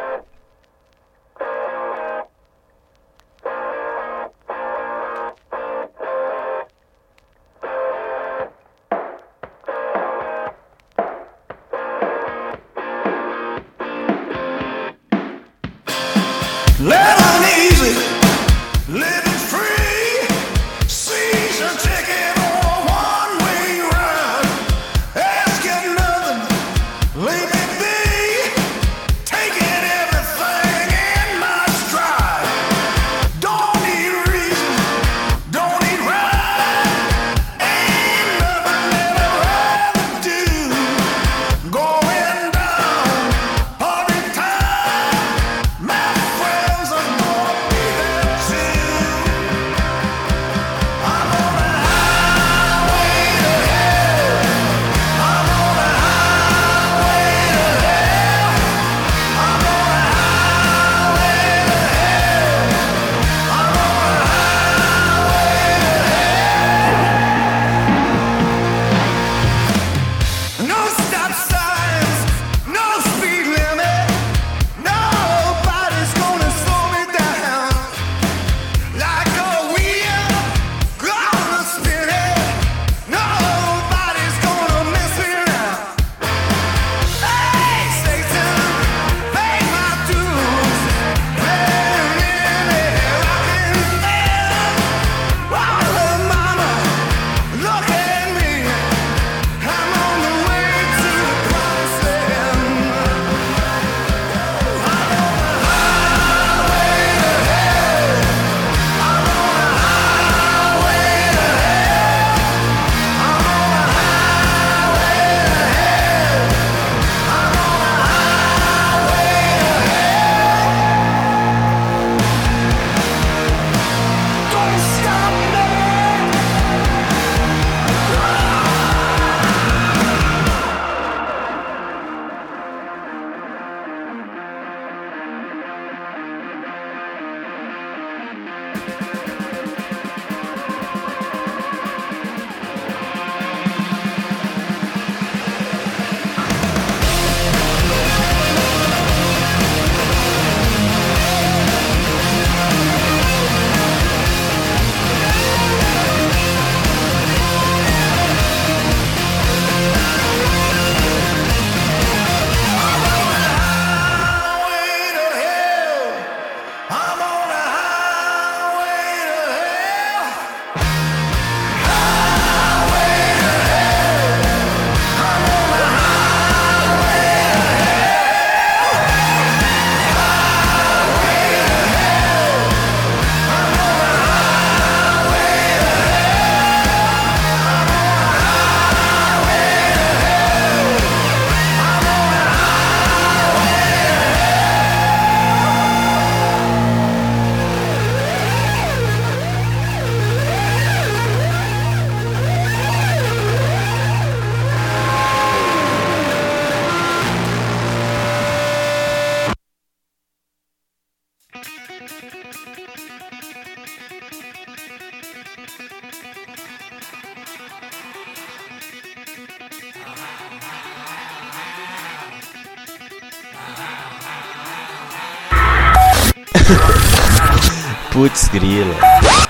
Putz, grila.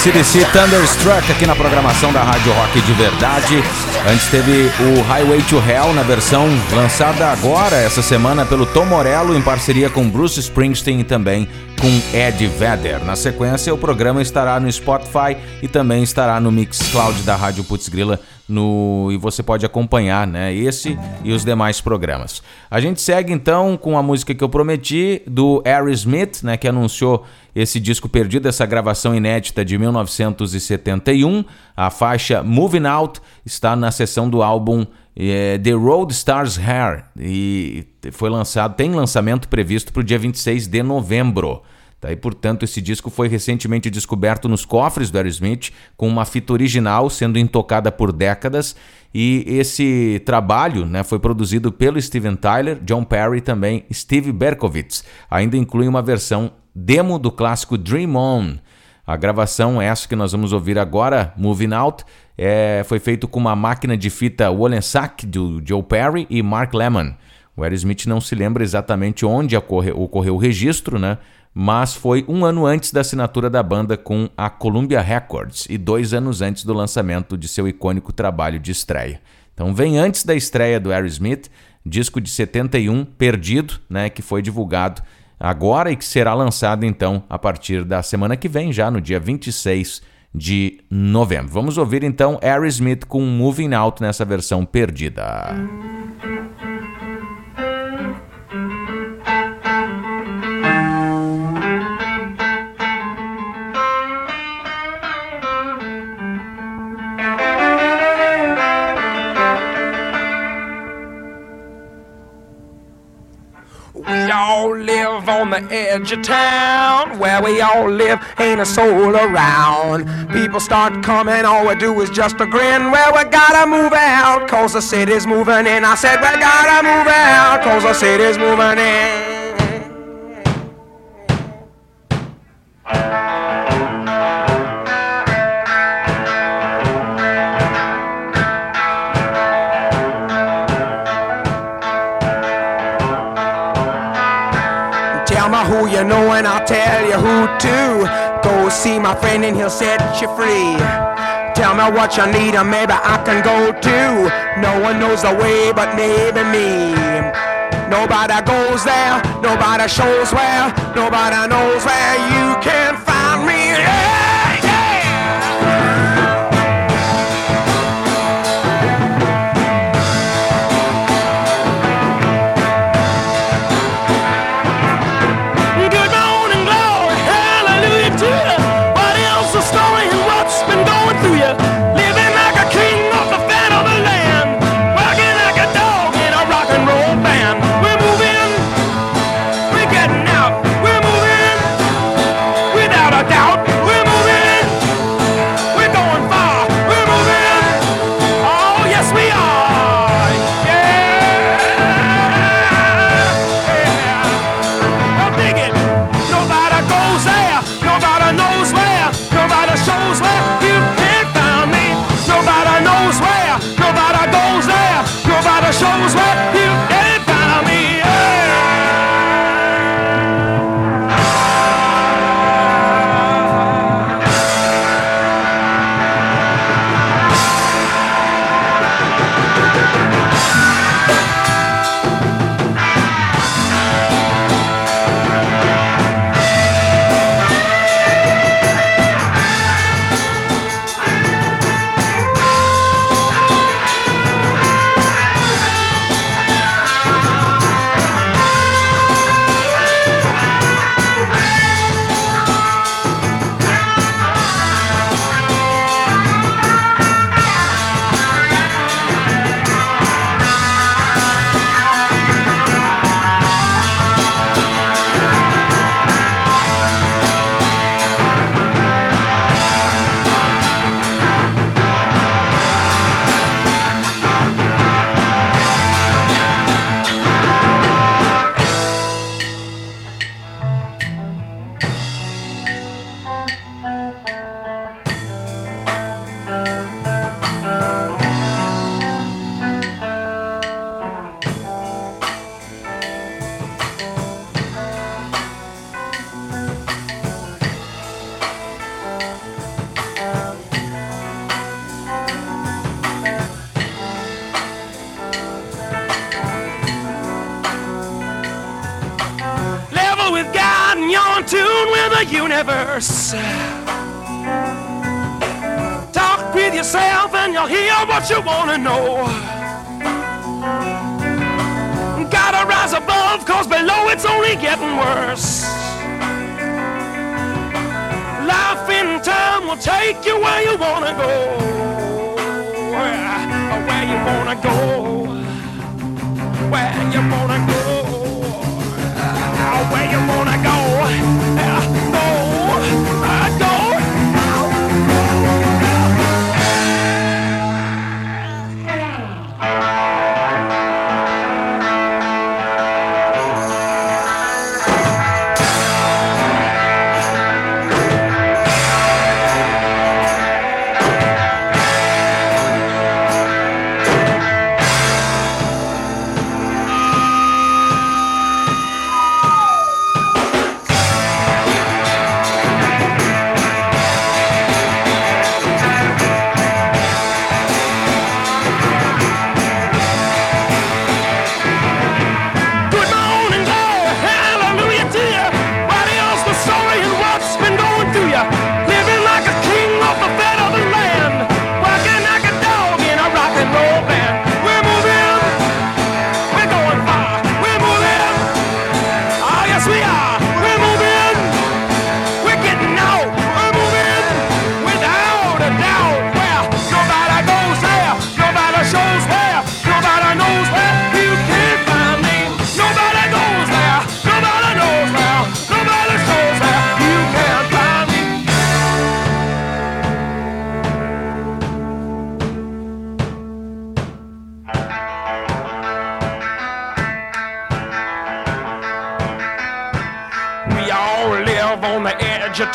ACDC Thunderstruck aqui na programação da Rádio Rock de Verdade. Antes teve o Highway to Hell na versão lançada agora, essa semana, pelo Tom Morello, em parceria com Bruce Springsteen e também com Ed Vedder. Na sequência, o programa estará no Spotify e também estará no Mixcloud da Rádio Putz Grila no e você pode acompanhar, né? Esse e os demais programas. A gente segue então com a música que eu prometi do Aerosmith, né? Que anunciou esse disco perdido, essa gravação inédita de 1971. A faixa Moving Out está na seção do álbum eh, The Road Stars Hair e foi lançado, tem lançamento previsto para o dia 26 de novembro. Tá? E, portanto, esse disco foi recentemente descoberto nos cofres do Aerosmith, com uma fita original sendo intocada por décadas. E esse trabalho né, foi produzido pelo Steven Tyler, John Perry e também Steve Berkovitz. Ainda inclui uma versão demo do clássico Dream On. A gravação, essa que nós vamos ouvir agora, Moving Out, é, foi feito com uma máquina de fita Wollensack do Joe Perry e Mark Lemmon. O Aerosmith não se lembra exatamente onde ocorreu, ocorreu o registro, né? Mas foi um ano antes da assinatura da banda com a Columbia Records e dois anos antes do lançamento de seu icônico trabalho de estreia. Então vem antes da estreia do Aerosmith, disco de 71, Perdido, né, que foi divulgado agora e que será lançado então a partir da semana que vem, já no dia 26 de novembro. Vamos ouvir então Aerosmith com Moving Out nessa versão perdida. Edge of town. Where we all live, ain't a soul around. People start coming, all we do is just a grin. Well, we gotta move out, cause the city's moving in. I said, we gotta move out, cause the city's moving in. To. Go see my friend and he'll set you free. Tell me what you need and maybe I can go too. No one knows the way but maybe me. Nobody goes there, nobody shows where, nobody knows where you can find universe. Talk with yourself and you'll hear what you wanna know. Gotta rise above, cause below it's only getting worse. Life in time will take you where you wanna go. Where, where you wanna go. Where you wanna go. Where you wanna Go.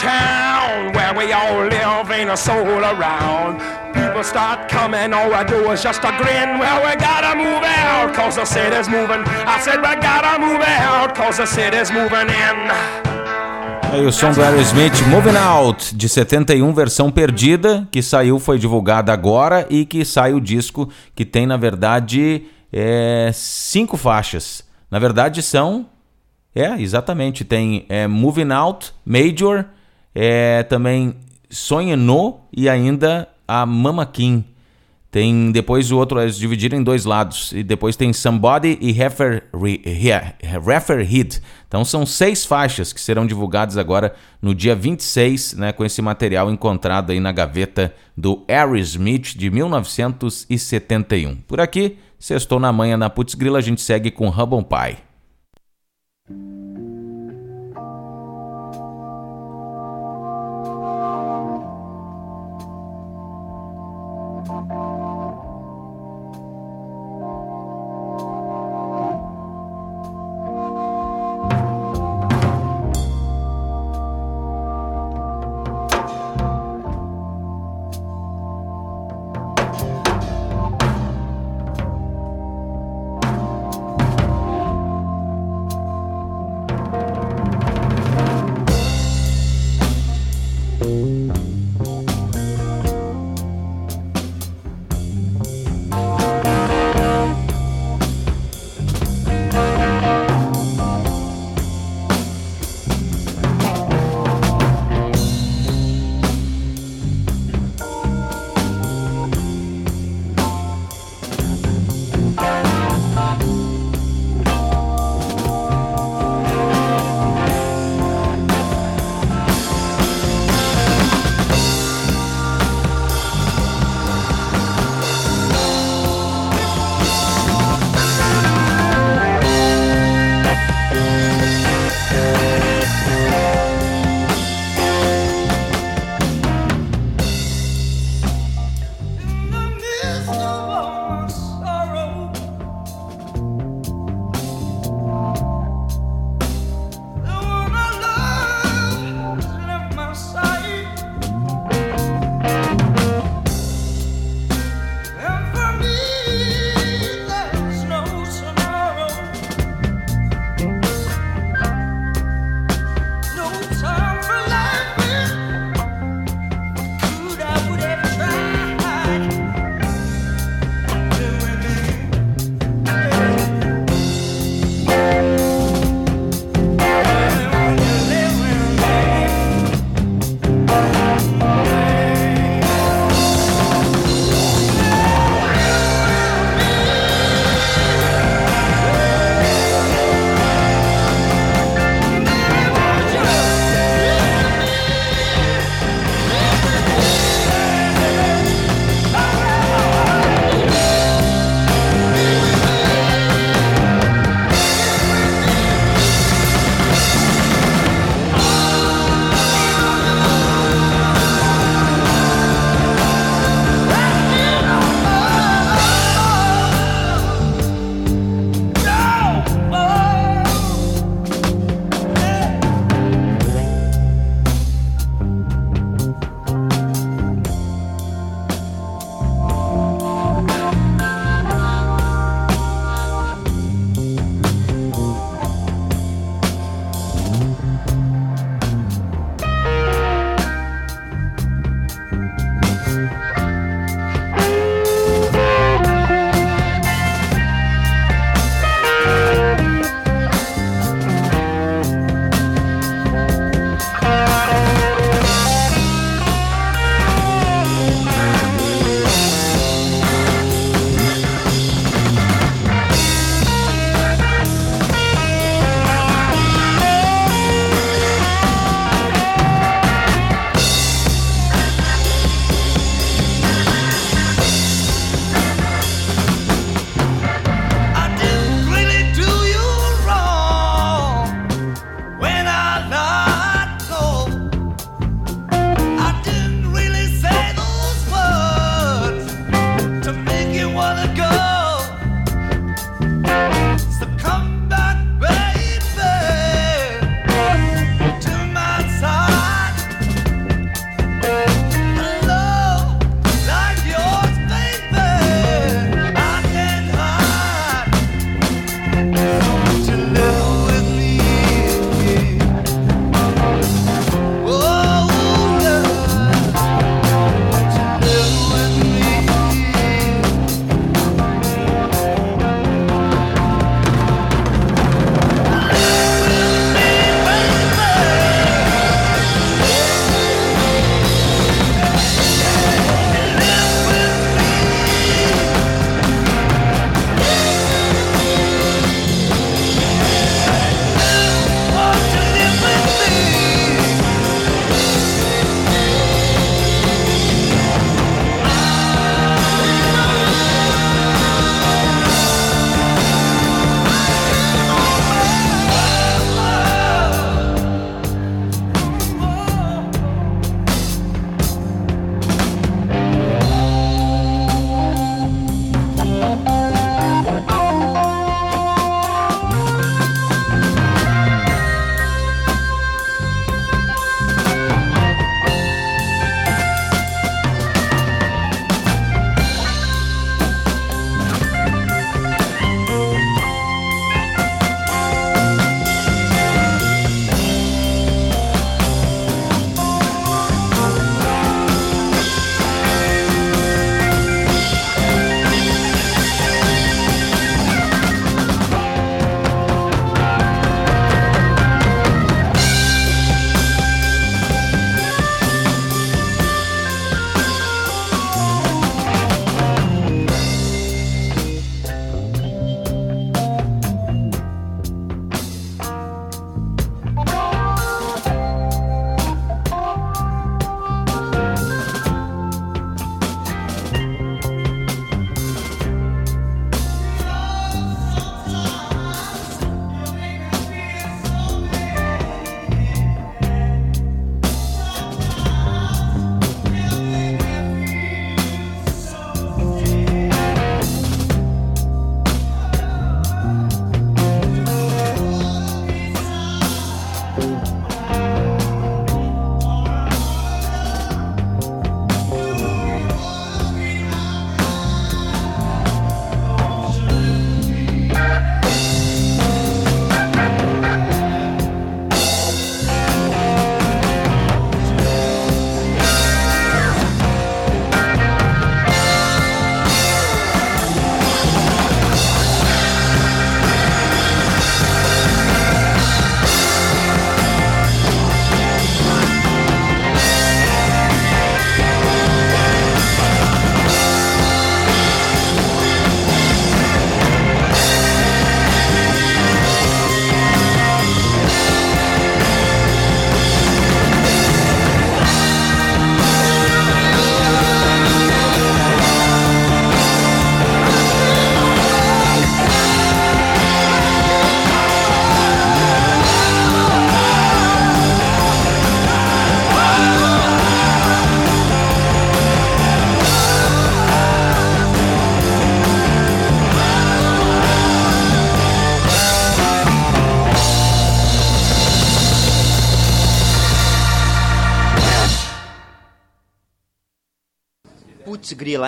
Town. Where we all live, ain't a soul around. People start coming, all I do is just a grin. Well, we gotta move out, cause the city's moving. I said we gotta move out, cause the city's moving in. Aí o som do Aerosmith Moving Out, de 71, versão perdida, que saiu, foi divulgada agora e que sai o disco que tem, na verdade, é, cinco faixas. Na verdade, são. É, exatamente. Tem é, Moving Out, Major, é, também Sonha No e ainda a Mama King. Tem depois o outro, eles dividiram em dois lados. E depois tem Somebody e Heifer, Heifer Head. Então são seis faixas que serão divulgadas agora no dia 26, né, com esse material encontrado aí na gaveta do Aerosmith de 1971. Por aqui, sextou na manhã na Putz Grila, a gente segue com Hubble Pie.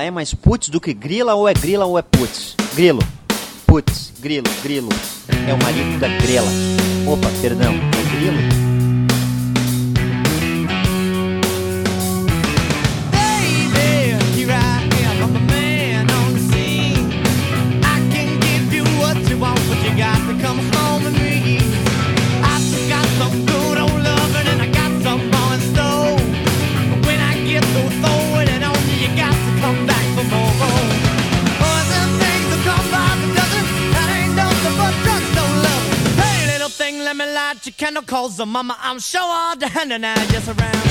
é mais putz do que grila ou é grila ou é putz? Grilo. Putz, grilo, grilo. É o marido da grela. Opa, perdão, é grilo? calls her mama. I'm sure all done and I just around.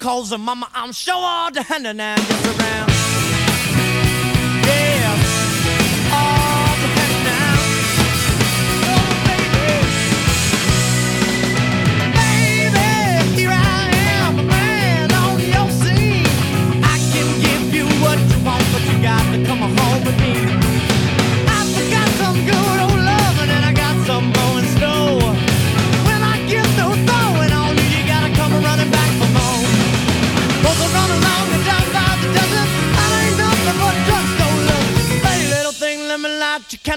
calls her mama. I'm sure all the hand and around.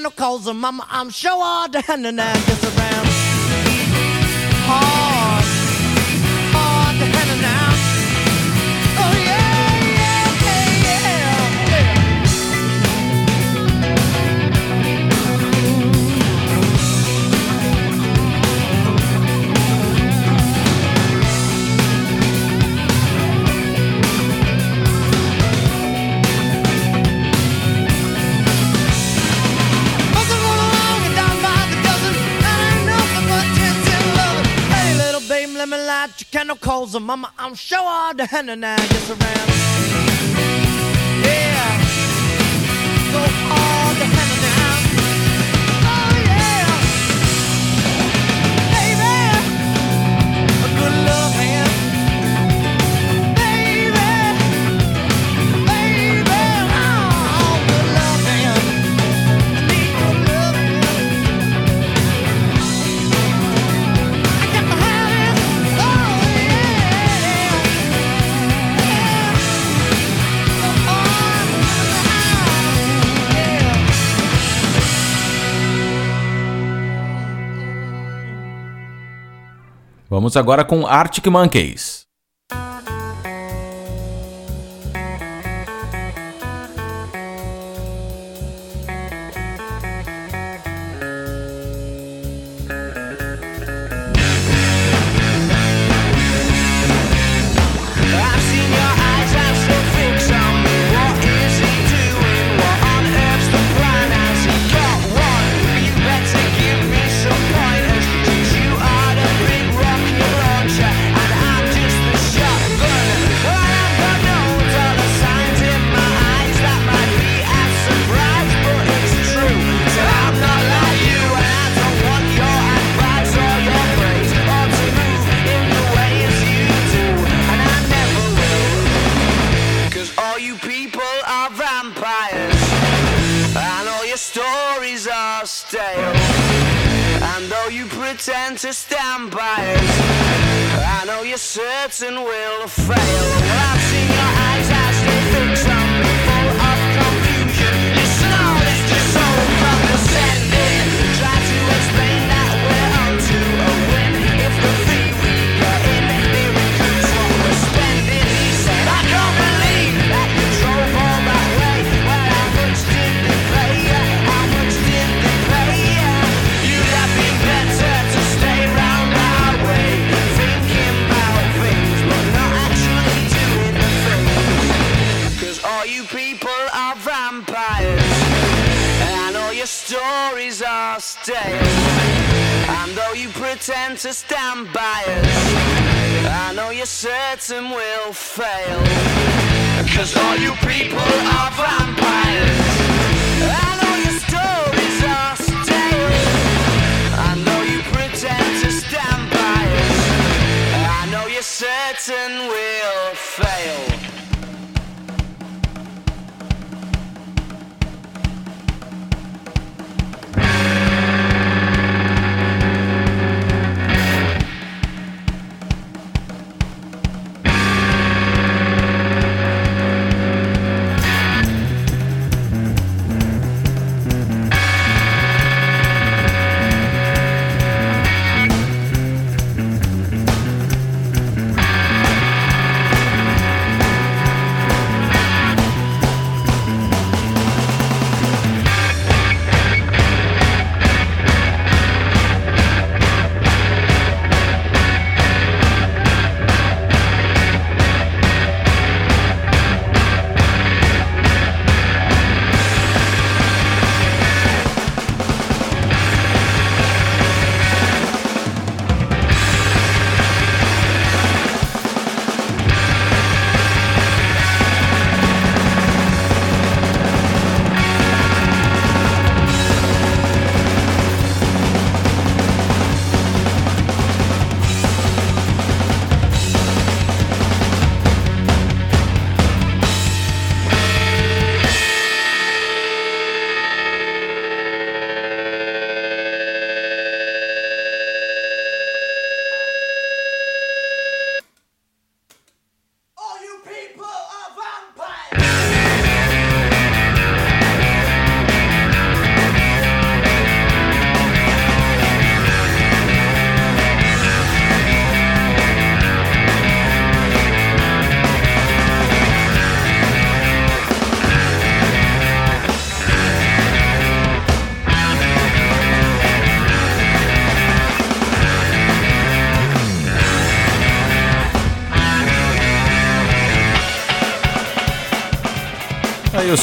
no calls her mama. I'm sure all down and I just around. Oh. got your calls, and mama, I'm sure the henna now gets around. Yeah, go on. Vamos agora com Arctic Monkeys. it. And though you pretend to stand by it, I know you're certain will fail. Well, I've seen your eyes as they fix on me. And though you pretend to stand by us, I know you're certain we'll fail. Cause all you people are vampires. I know your stories are stale. I know you pretend to stand by us. I know you're certain we'll fail.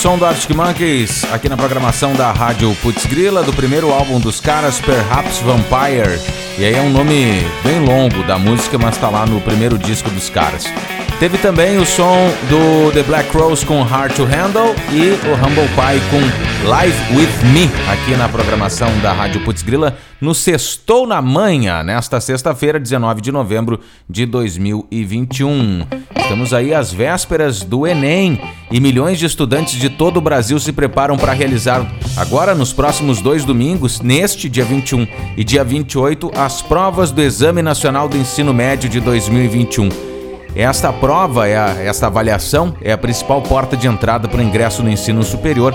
Som do Arctic Monkeys aqui na programação da Rádio Putz Grila, do primeiro álbum dos caras, Perhaps Vampire. E aí é um nome bem longo da música, mas tá lá no primeiro disco dos caras. Teve também o som do The Black Rose com Hard to Handle e o Humble Pie com Live With Me aqui na programação da Rádio Putz Grila no Sextou na Manhã, nesta sexta-feira, 19 de novembro de 2021. Estamos aí às vésperas do Enem e milhões de estudantes de todo o Brasil se preparam para realizar agora nos próximos dois domingos, neste dia 21 e dia 28, as provas do Exame Nacional do Ensino Médio de 2021. Esta prova, é a, esta avaliação, é a principal porta de entrada para o ingresso no ensino superior,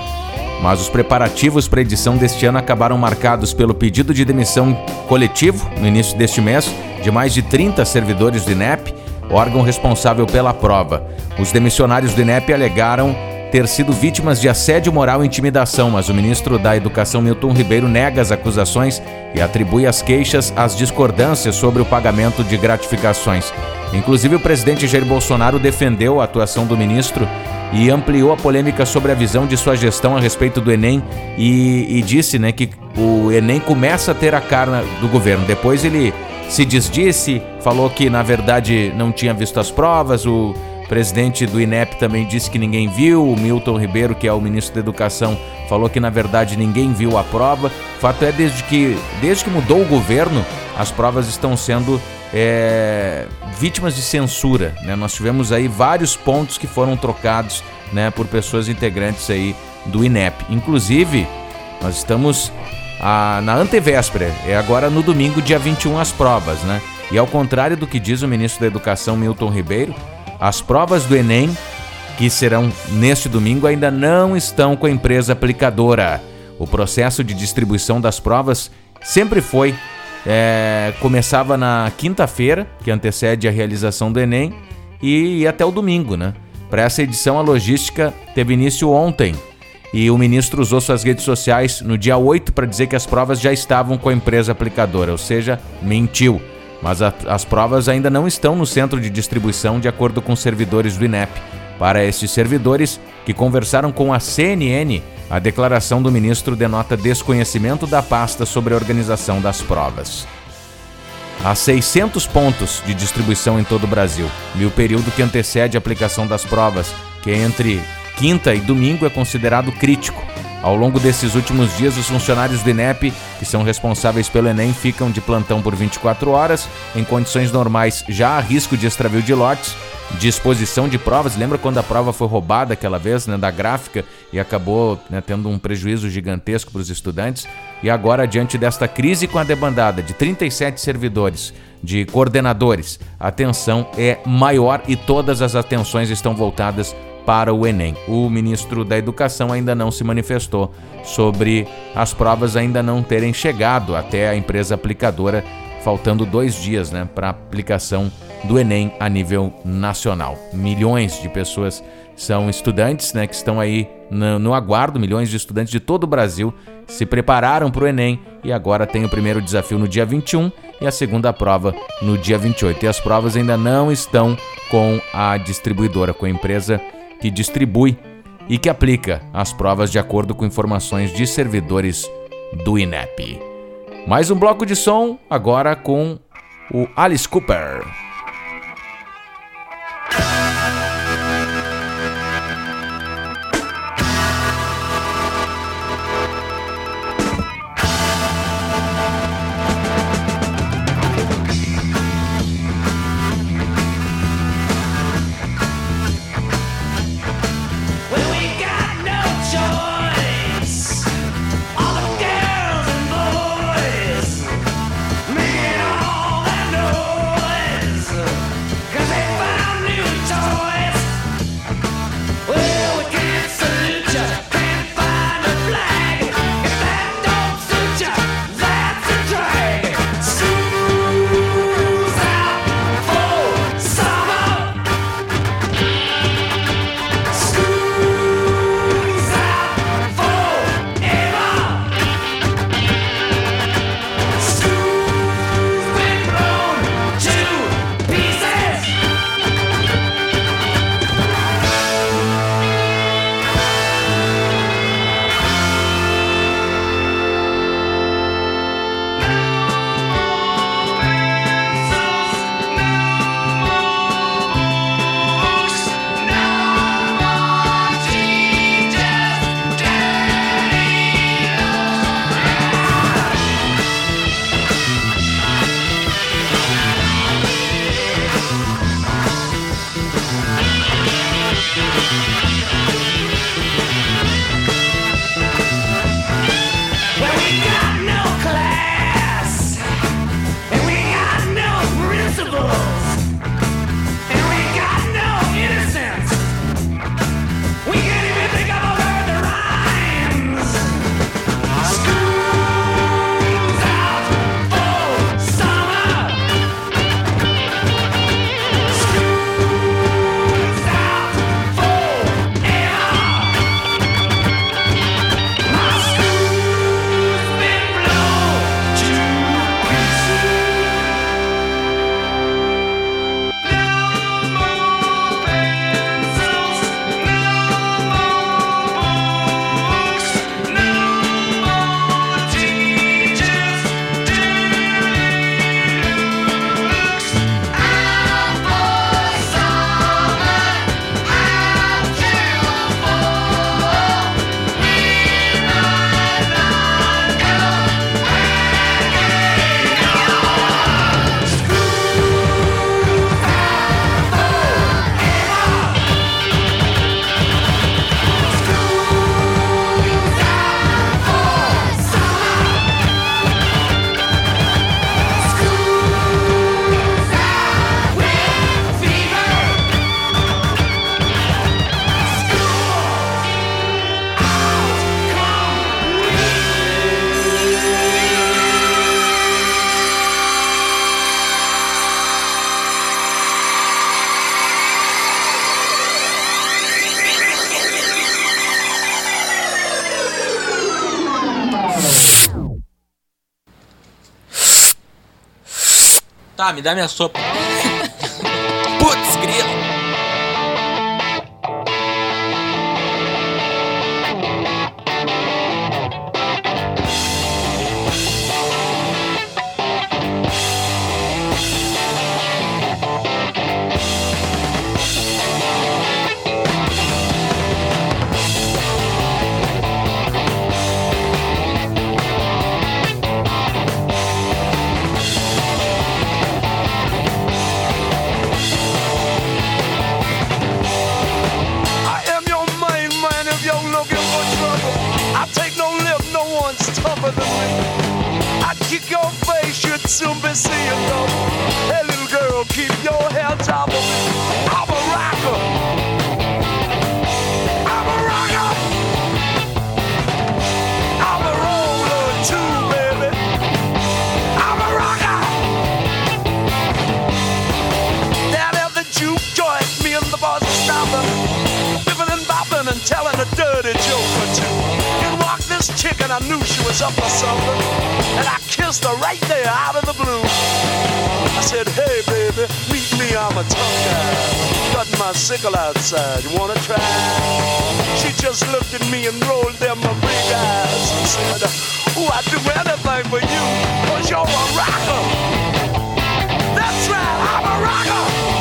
mas os preparativos para a edição deste ano acabaram marcados pelo pedido de demissão coletivo, no início deste mês, de mais de 30 servidores do INEP, órgão responsável pela prova. Os demissionários do INEP alegaram ter sido vítimas de assédio moral e intimidação, mas o ministro da Educação Milton Ribeiro nega as acusações e atribui as queixas às discordâncias sobre o pagamento de gratificações. Inclusive, o presidente Jair Bolsonaro defendeu a atuação do ministro e ampliou a polêmica sobre a visão de sua gestão a respeito do Enem e, e disse né, que o Enem começa a ter a cara do governo. Depois ele se desdisse, falou que na verdade não tinha visto as provas, o presidente do INEP também disse que ninguém viu, o Milton Ribeiro, que é o ministro da Educação, falou que na verdade ninguém viu a prova. O fato é desde que desde que mudou o governo, as provas estão sendo é, vítimas de censura. Né? Nós tivemos aí vários pontos que foram trocados né, por pessoas integrantes aí do INEP. Inclusive, nós estamos a, na antevéspera, é agora no domingo, dia 21, as provas. Né? E ao contrário do que diz o ministro da Educação, Milton Ribeiro, as provas do Enem, que serão neste domingo, ainda não estão com a empresa aplicadora. O processo de distribuição das provas sempre foi é, começava na quinta-feira, que antecede a realização do Enem, e ia até o domingo, né? Para essa edição, a logística teve início ontem e o ministro usou suas redes sociais no dia 8 para dizer que as provas já estavam com a empresa aplicadora, ou seja, mentiu. Mas a, as provas ainda não estão no centro de distribuição, de acordo com servidores do INEP. Para esses servidores que conversaram com a CNN, A declaração do ministro denota desconhecimento da pasta sobre a organização das provas. Há 600 pontos de distribuição em todo o Brasil, e o período que antecede a aplicação das provas, que é entre quinta e domingo, é considerado crítico. Ao longo desses últimos dias, os funcionários do INEP, que são responsáveis pelo Enem, ficam de plantão por 24 horas. Em condições normais, já há risco de extravio de lotes, de exposição de provas. Lembra quando a prova foi roubada aquela vez, né, da gráfica, e acabou né, tendo um prejuízo gigantesco para os estudantes? E agora, diante desta crise com a debandada de 37 servidores, de coordenadores, a atenção é maior e todas as atenções estão voltadas para o Enem. O ministro da Educação ainda não se manifestou sobre as provas ainda não terem chegado até a empresa aplicadora, faltando dois dias né, para a aplicação do Enem a nível nacional. Milhões de pessoas são estudantes né, que estão aí no, no aguardo, milhões de estudantes de todo o Brasil se prepararam para o Enem e agora tem o primeiro desafio no dia 21 e a segunda prova no dia 28. E as provas ainda não estão com a distribuidora, com a empresa que distribui e que aplica as provas de acordo com informações de servidores do INEP. Mais um bloco de som agora com o Alice Cooper. Tá, me dá minha sopa. your face should soon be seen. Chick and I knew she was up for something, and I kissed her right there out of the blue. I said, Hey baby, meet me, I'm a tough guy. Cutting my sickle outside, you wanna try? She just looked at me and rolled them her big eyes and said, Oh, I'd do anything for you, cause you're a rocker. That's right, I'm a rocker.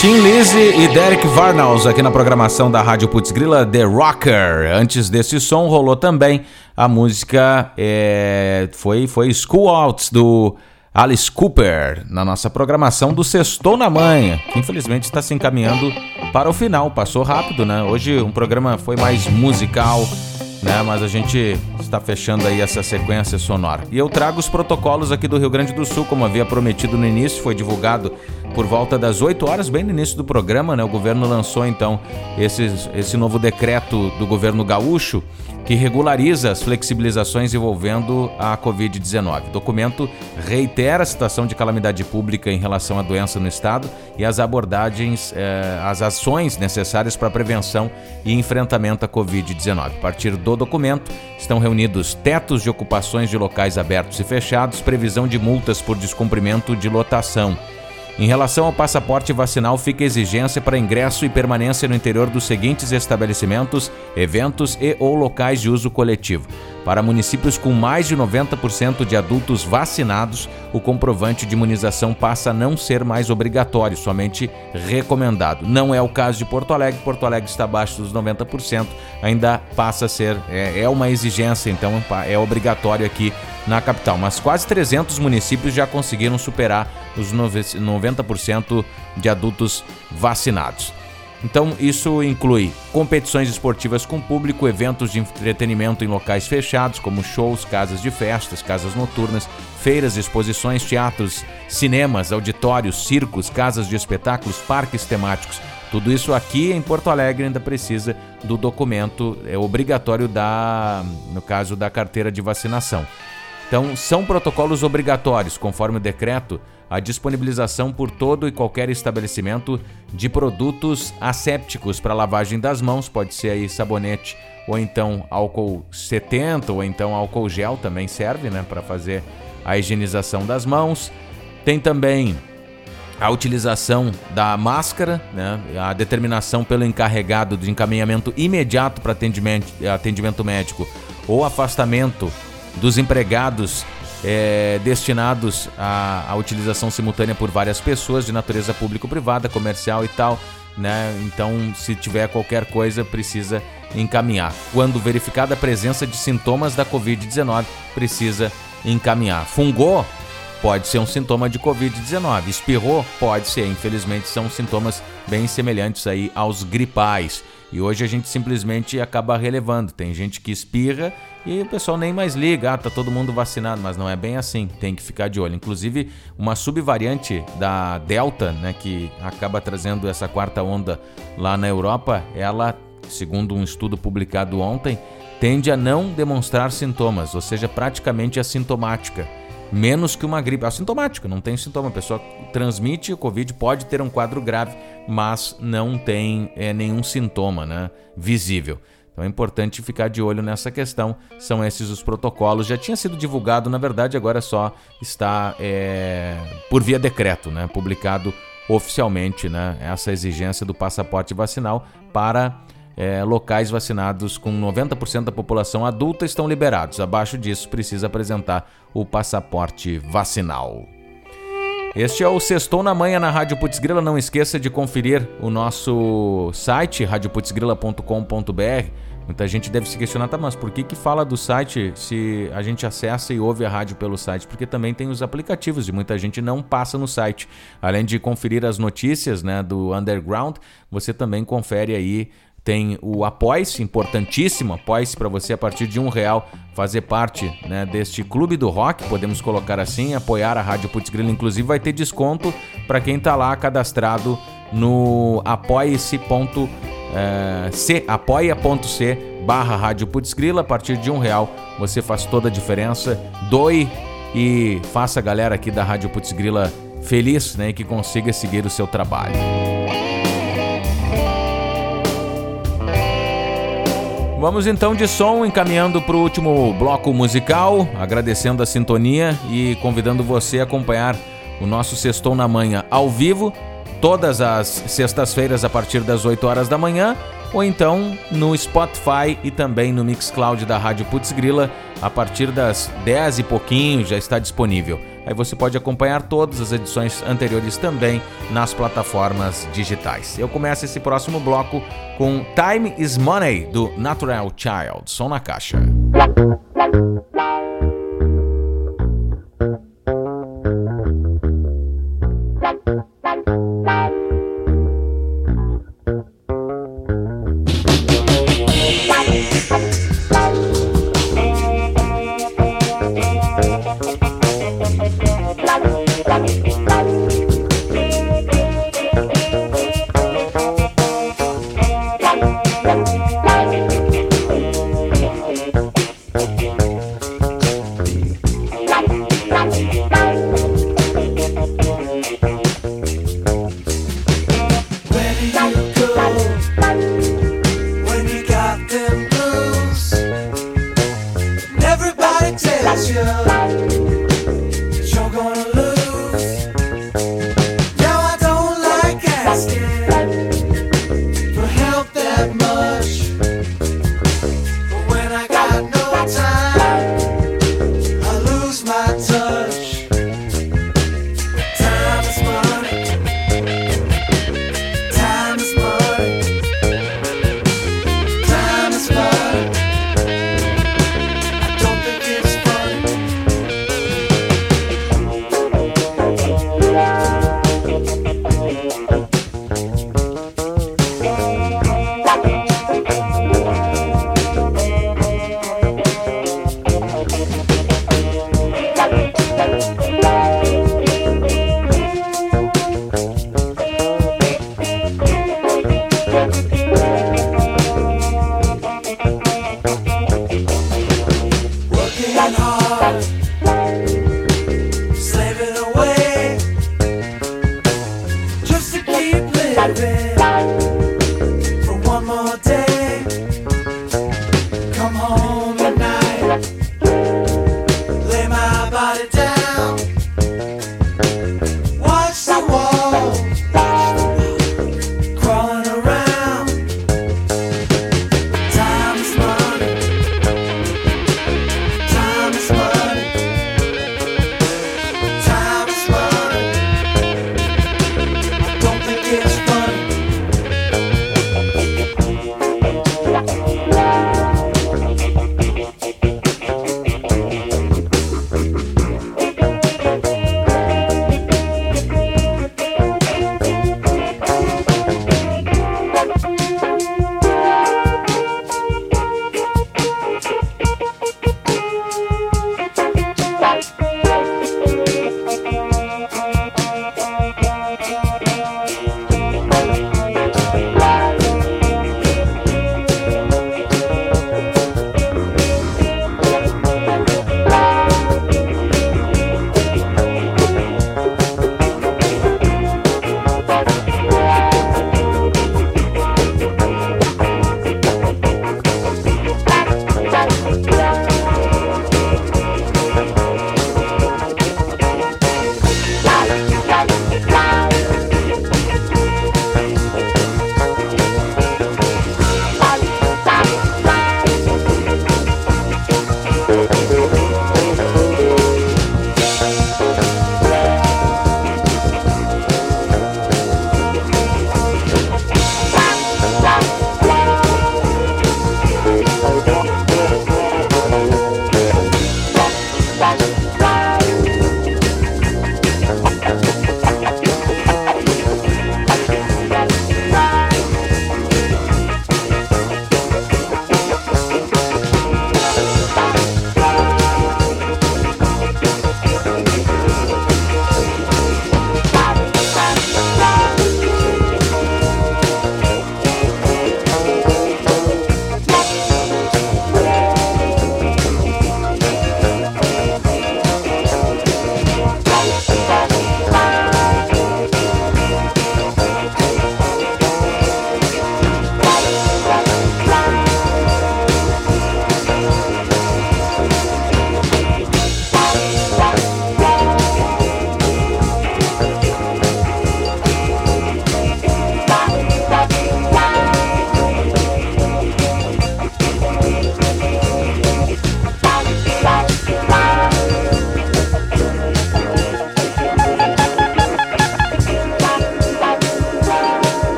Tim Lizzy e Derek Varnals aqui na programação da Rádio Putz Grila The Rocker. Antes desse som rolou também a música é, foi foi School Outs do Alice Cooper na nossa programação do Sextou na Manhã, que infelizmente está se encaminhando para o final. Passou rápido, né? Hoje um programa foi mais musical, né? Mas a gente está fechando aí essa sequência sonora. E eu trago os protocolos aqui do Rio Grande do Sul, como havia prometido no início, foi divulgado por volta das 8 horas, bem no início do programa, né? O governo lançou então esse, esse novo decreto do governo gaúcho que regulariza as flexibilizações envolvendo a Covid-19. O documento reitera a situação de calamidade pública em relação à doença no Estado e as abordagens, eh, as ações necessárias para prevenção e enfrentamento à Covid-19. A partir do documento, estão reunidos tetos de ocupações de locais abertos e fechados, previsão de multas por descumprimento de lotação. Em relação ao passaporte vacinal, fica exigência para ingresso e permanência no interior dos seguintes estabelecimentos, eventos e ou locais de uso coletivo. Para municípios com mais de 90% de adultos vacinados, o comprovante de imunização passa a não ser mais obrigatório, somente recomendado. Não é o caso de Porto Alegre. Porto Alegre está abaixo dos 90%, ainda passa a ser, é, é uma exigência, então é obrigatório aqui na capital. Mas quase 300 municípios já conseguiram superar os 90% de adultos vacinados. Então, isso inclui competições esportivas com público, eventos de entretenimento em locais fechados, como shows, casas de festas, casas noturnas, feiras, exposições, teatros, cinemas, auditórios, circos, casas de espetáculos, parques temáticos. Tudo isso aqui em Porto Alegre ainda precisa do documento é obrigatório da, no caso da carteira de vacinação. Então, são protocolos obrigatórios, conforme o decreto, a disponibilização por todo e qualquer estabelecimento de produtos assépticos para lavagem das mãos, pode ser aí sabonete ou então álcool 70 ou então álcool gel também serve, né, para fazer a higienização das mãos. Tem também a utilização da máscara, né, a determinação pelo encarregado de encaminhamento imediato para atendimento, atendimento médico ou afastamento dos empregados é, destinados à, à, utilização simultânea por várias pessoas de natureza público-privada, comercial e tal. Né? Então, se tiver qualquer coisa, precisa encaminhar. Quando verificada a presença de sintomas da Covid-19, precisa encaminhar. Fungou? Pode ser um sintoma de Covid-19. Espirrou? Pode ser. Infelizmente, são sintomas bem semelhantes aí aos gripais. E hoje a gente simplesmente acaba relevando. Tem gente que espirra e o pessoal nem mais liga, ah, tá todo mundo vacinado, mas não é bem assim, tem que ficar de olho. Inclusive, uma subvariante da Delta, né, que acaba trazendo essa quarta onda lá na Europa, ela, segundo um estudo publicado ontem, tende a não demonstrar sintomas, ou seja, praticamente assintomática. Menos que uma gripe assintomática, não tem sintoma. A pessoa transmite o Covid, pode ter um quadro grave, mas não tem é, nenhum sintoma né, visível. Então é importante ficar de olho nessa questão. São esses os protocolos. Já tinha sido divulgado, na verdade, agora só está é, por via decreto, né? Publicado oficialmente, né? Essa exigência do passaporte vacinal para é, locais vacinados com 90% da população adulta estão liberados. Abaixo disso, precisa apresentar o passaporte vacinal. Este é o Sextou na Manhã na Rádio Putzgrila. Não esqueça de conferir o nosso site, radioputzgrila.com.br Muita gente deve se questionar, tá, mas por que que fala do site se a gente acessa e ouve a rádio pelo site? Porque também tem os aplicativos e muita gente não passa no site. Além de conferir as notícias né, do Underground, você também confere aí tem o Apoice, importantíssimo, Apoice para você a partir de um real fazer parte né, deste clube do rock, podemos colocar assim, apoiar a Rádio Putz Grila, inclusive vai ter desconto para quem está lá cadastrado no apoia-se.com é, c, apoia.c barra Rádio Putzgrila. A partir de um real você faz toda a diferença. Doe e faça a galera aqui da Rádio Putzgrila feliz né, e que consiga seguir o seu trabalho. Vamos então de som, encaminhando para o último bloco musical, agradecendo a sintonia e convidando você a acompanhar o nosso Sextou na Manhã ao vivo todas as sextas-feiras a partir das 8 horas da manhã, ou então no Spotify e também no Mixcloud da Rádio Putz Grila a partir das 10 e pouquinho já está disponível. Aí você pode acompanhar todas as edições anteriores também nas plataformas digitais. Eu começo esse próximo bloco com Time is Money do Natural Child. Som na caixa.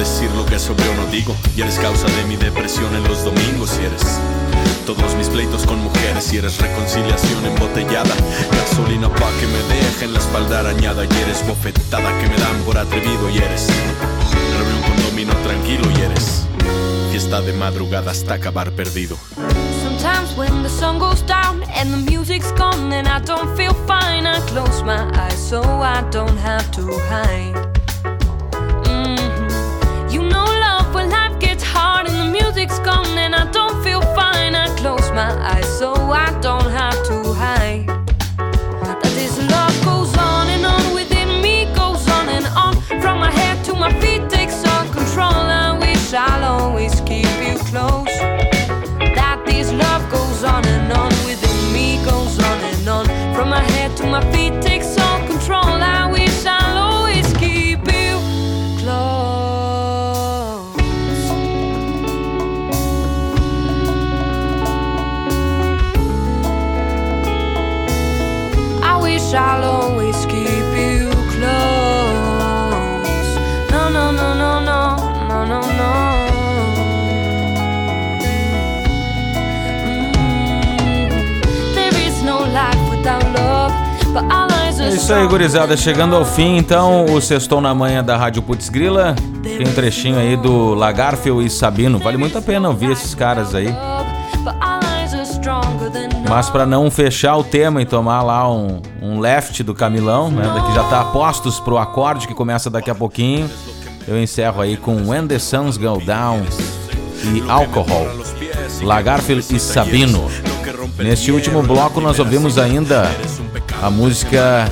Decir lo que sobre o no digo. Y eres causa de mi depresión en los domingos. Y eres todos mis pleitos con mujeres. Y eres reconciliación embotellada. Gasolina pa' que me dejen la espalda arañada. Y eres bofetada que me dan por atrevido. Y eres reunión camino tranquilo y eres fiesta de madrugada hasta acabar perdido. Sometimes when the sun goes down and the music's gone and I don't feel fine, I close my eyes so I don't have to hide. Music's gone and I don't feel fine, I close my eyes so I don't É isso aí, gurizada. Chegando ao fim, então, o Sextou na Manhã da Rádio Putz Grila. Tem um trechinho aí do Lagarfel e Sabino. Vale muito a pena ouvir esses caras aí. Mas pra não fechar o tema e tomar lá um, um left do Camilão, né? Daqui já tá a postos pro acorde que começa daqui a pouquinho. Eu encerro aí com When the Suns Go Down e Alcohol. Lagarfel e Sabino. Neste último bloco nós ouvimos ainda a música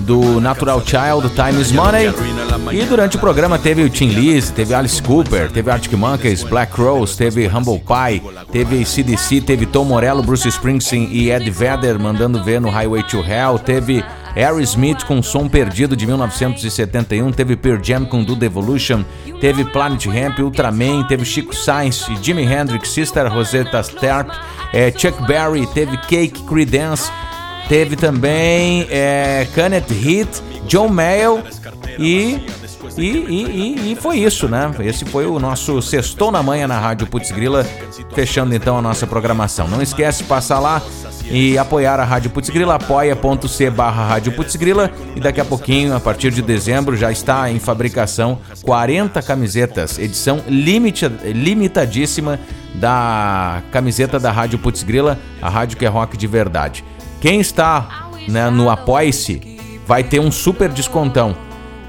do Natural Child, Time is Money. E durante o programa teve o Tim Lizzy, teve Alice Cooper, teve Arctic Monkeys, Black Rose, teve Humble Pie, teve CDC, teve Tom Morello, Bruce Springsteen e Ed Vedder mandando ver no Highway to Hell, teve Aerosmith com Som Perdido de 1971, teve Pearl Jam com Do Devolution, teve Planet Hemp, Ultraman, teve Chico Sainz e Jimi Hendrix, Sister Rosetta Stark, eh, Chuck Berry, teve Cake, Creedence, Teve também é, Canet Hit, John Mayle e e, e, e, e foi isso, né? Esse foi o nosso Sextou na Manhã na Rádio Putz Grila, fechando então a nossa programação. Não esquece de passar lá e apoiar a Rádio Putz Grila, apoia.c barra Rádio Putz Grila e daqui a pouquinho, a partir de dezembro, já está em fabricação 40 camisetas, edição limita, limitadíssima da camiseta da Rádio Putz Grila, a rádio que é rock de verdade. Quem está né, no Apoie-se vai ter um super descontão.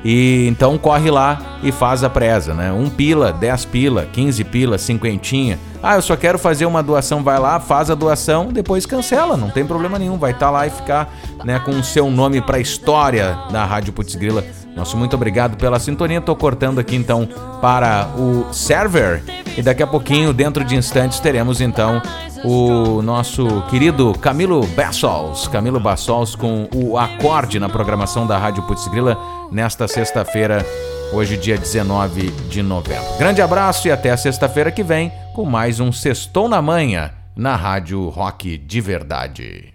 E então corre lá e faz a presa, né? Um pila, 10 pila, 15 pila, cinquentinha. Ah, eu só quero fazer uma doação, vai lá, faz a doação, depois cancela, não tem problema nenhum, vai estar lá e ficar, né, com o seu nome para a história da Rádio Putz Grila. Nosso muito obrigado pela sintonia. Tô cortando aqui então para o server e daqui a pouquinho, dentro de instantes, teremos então o nosso querido Camilo Bassols, Camilo Bassols com o acorde na programação da Rádio Putz Grila nesta sexta-feira, hoje dia 19 de novembro. Grande abraço e até sexta-feira que vem com mais um Sextou na Manhã na Rádio Rock de Verdade.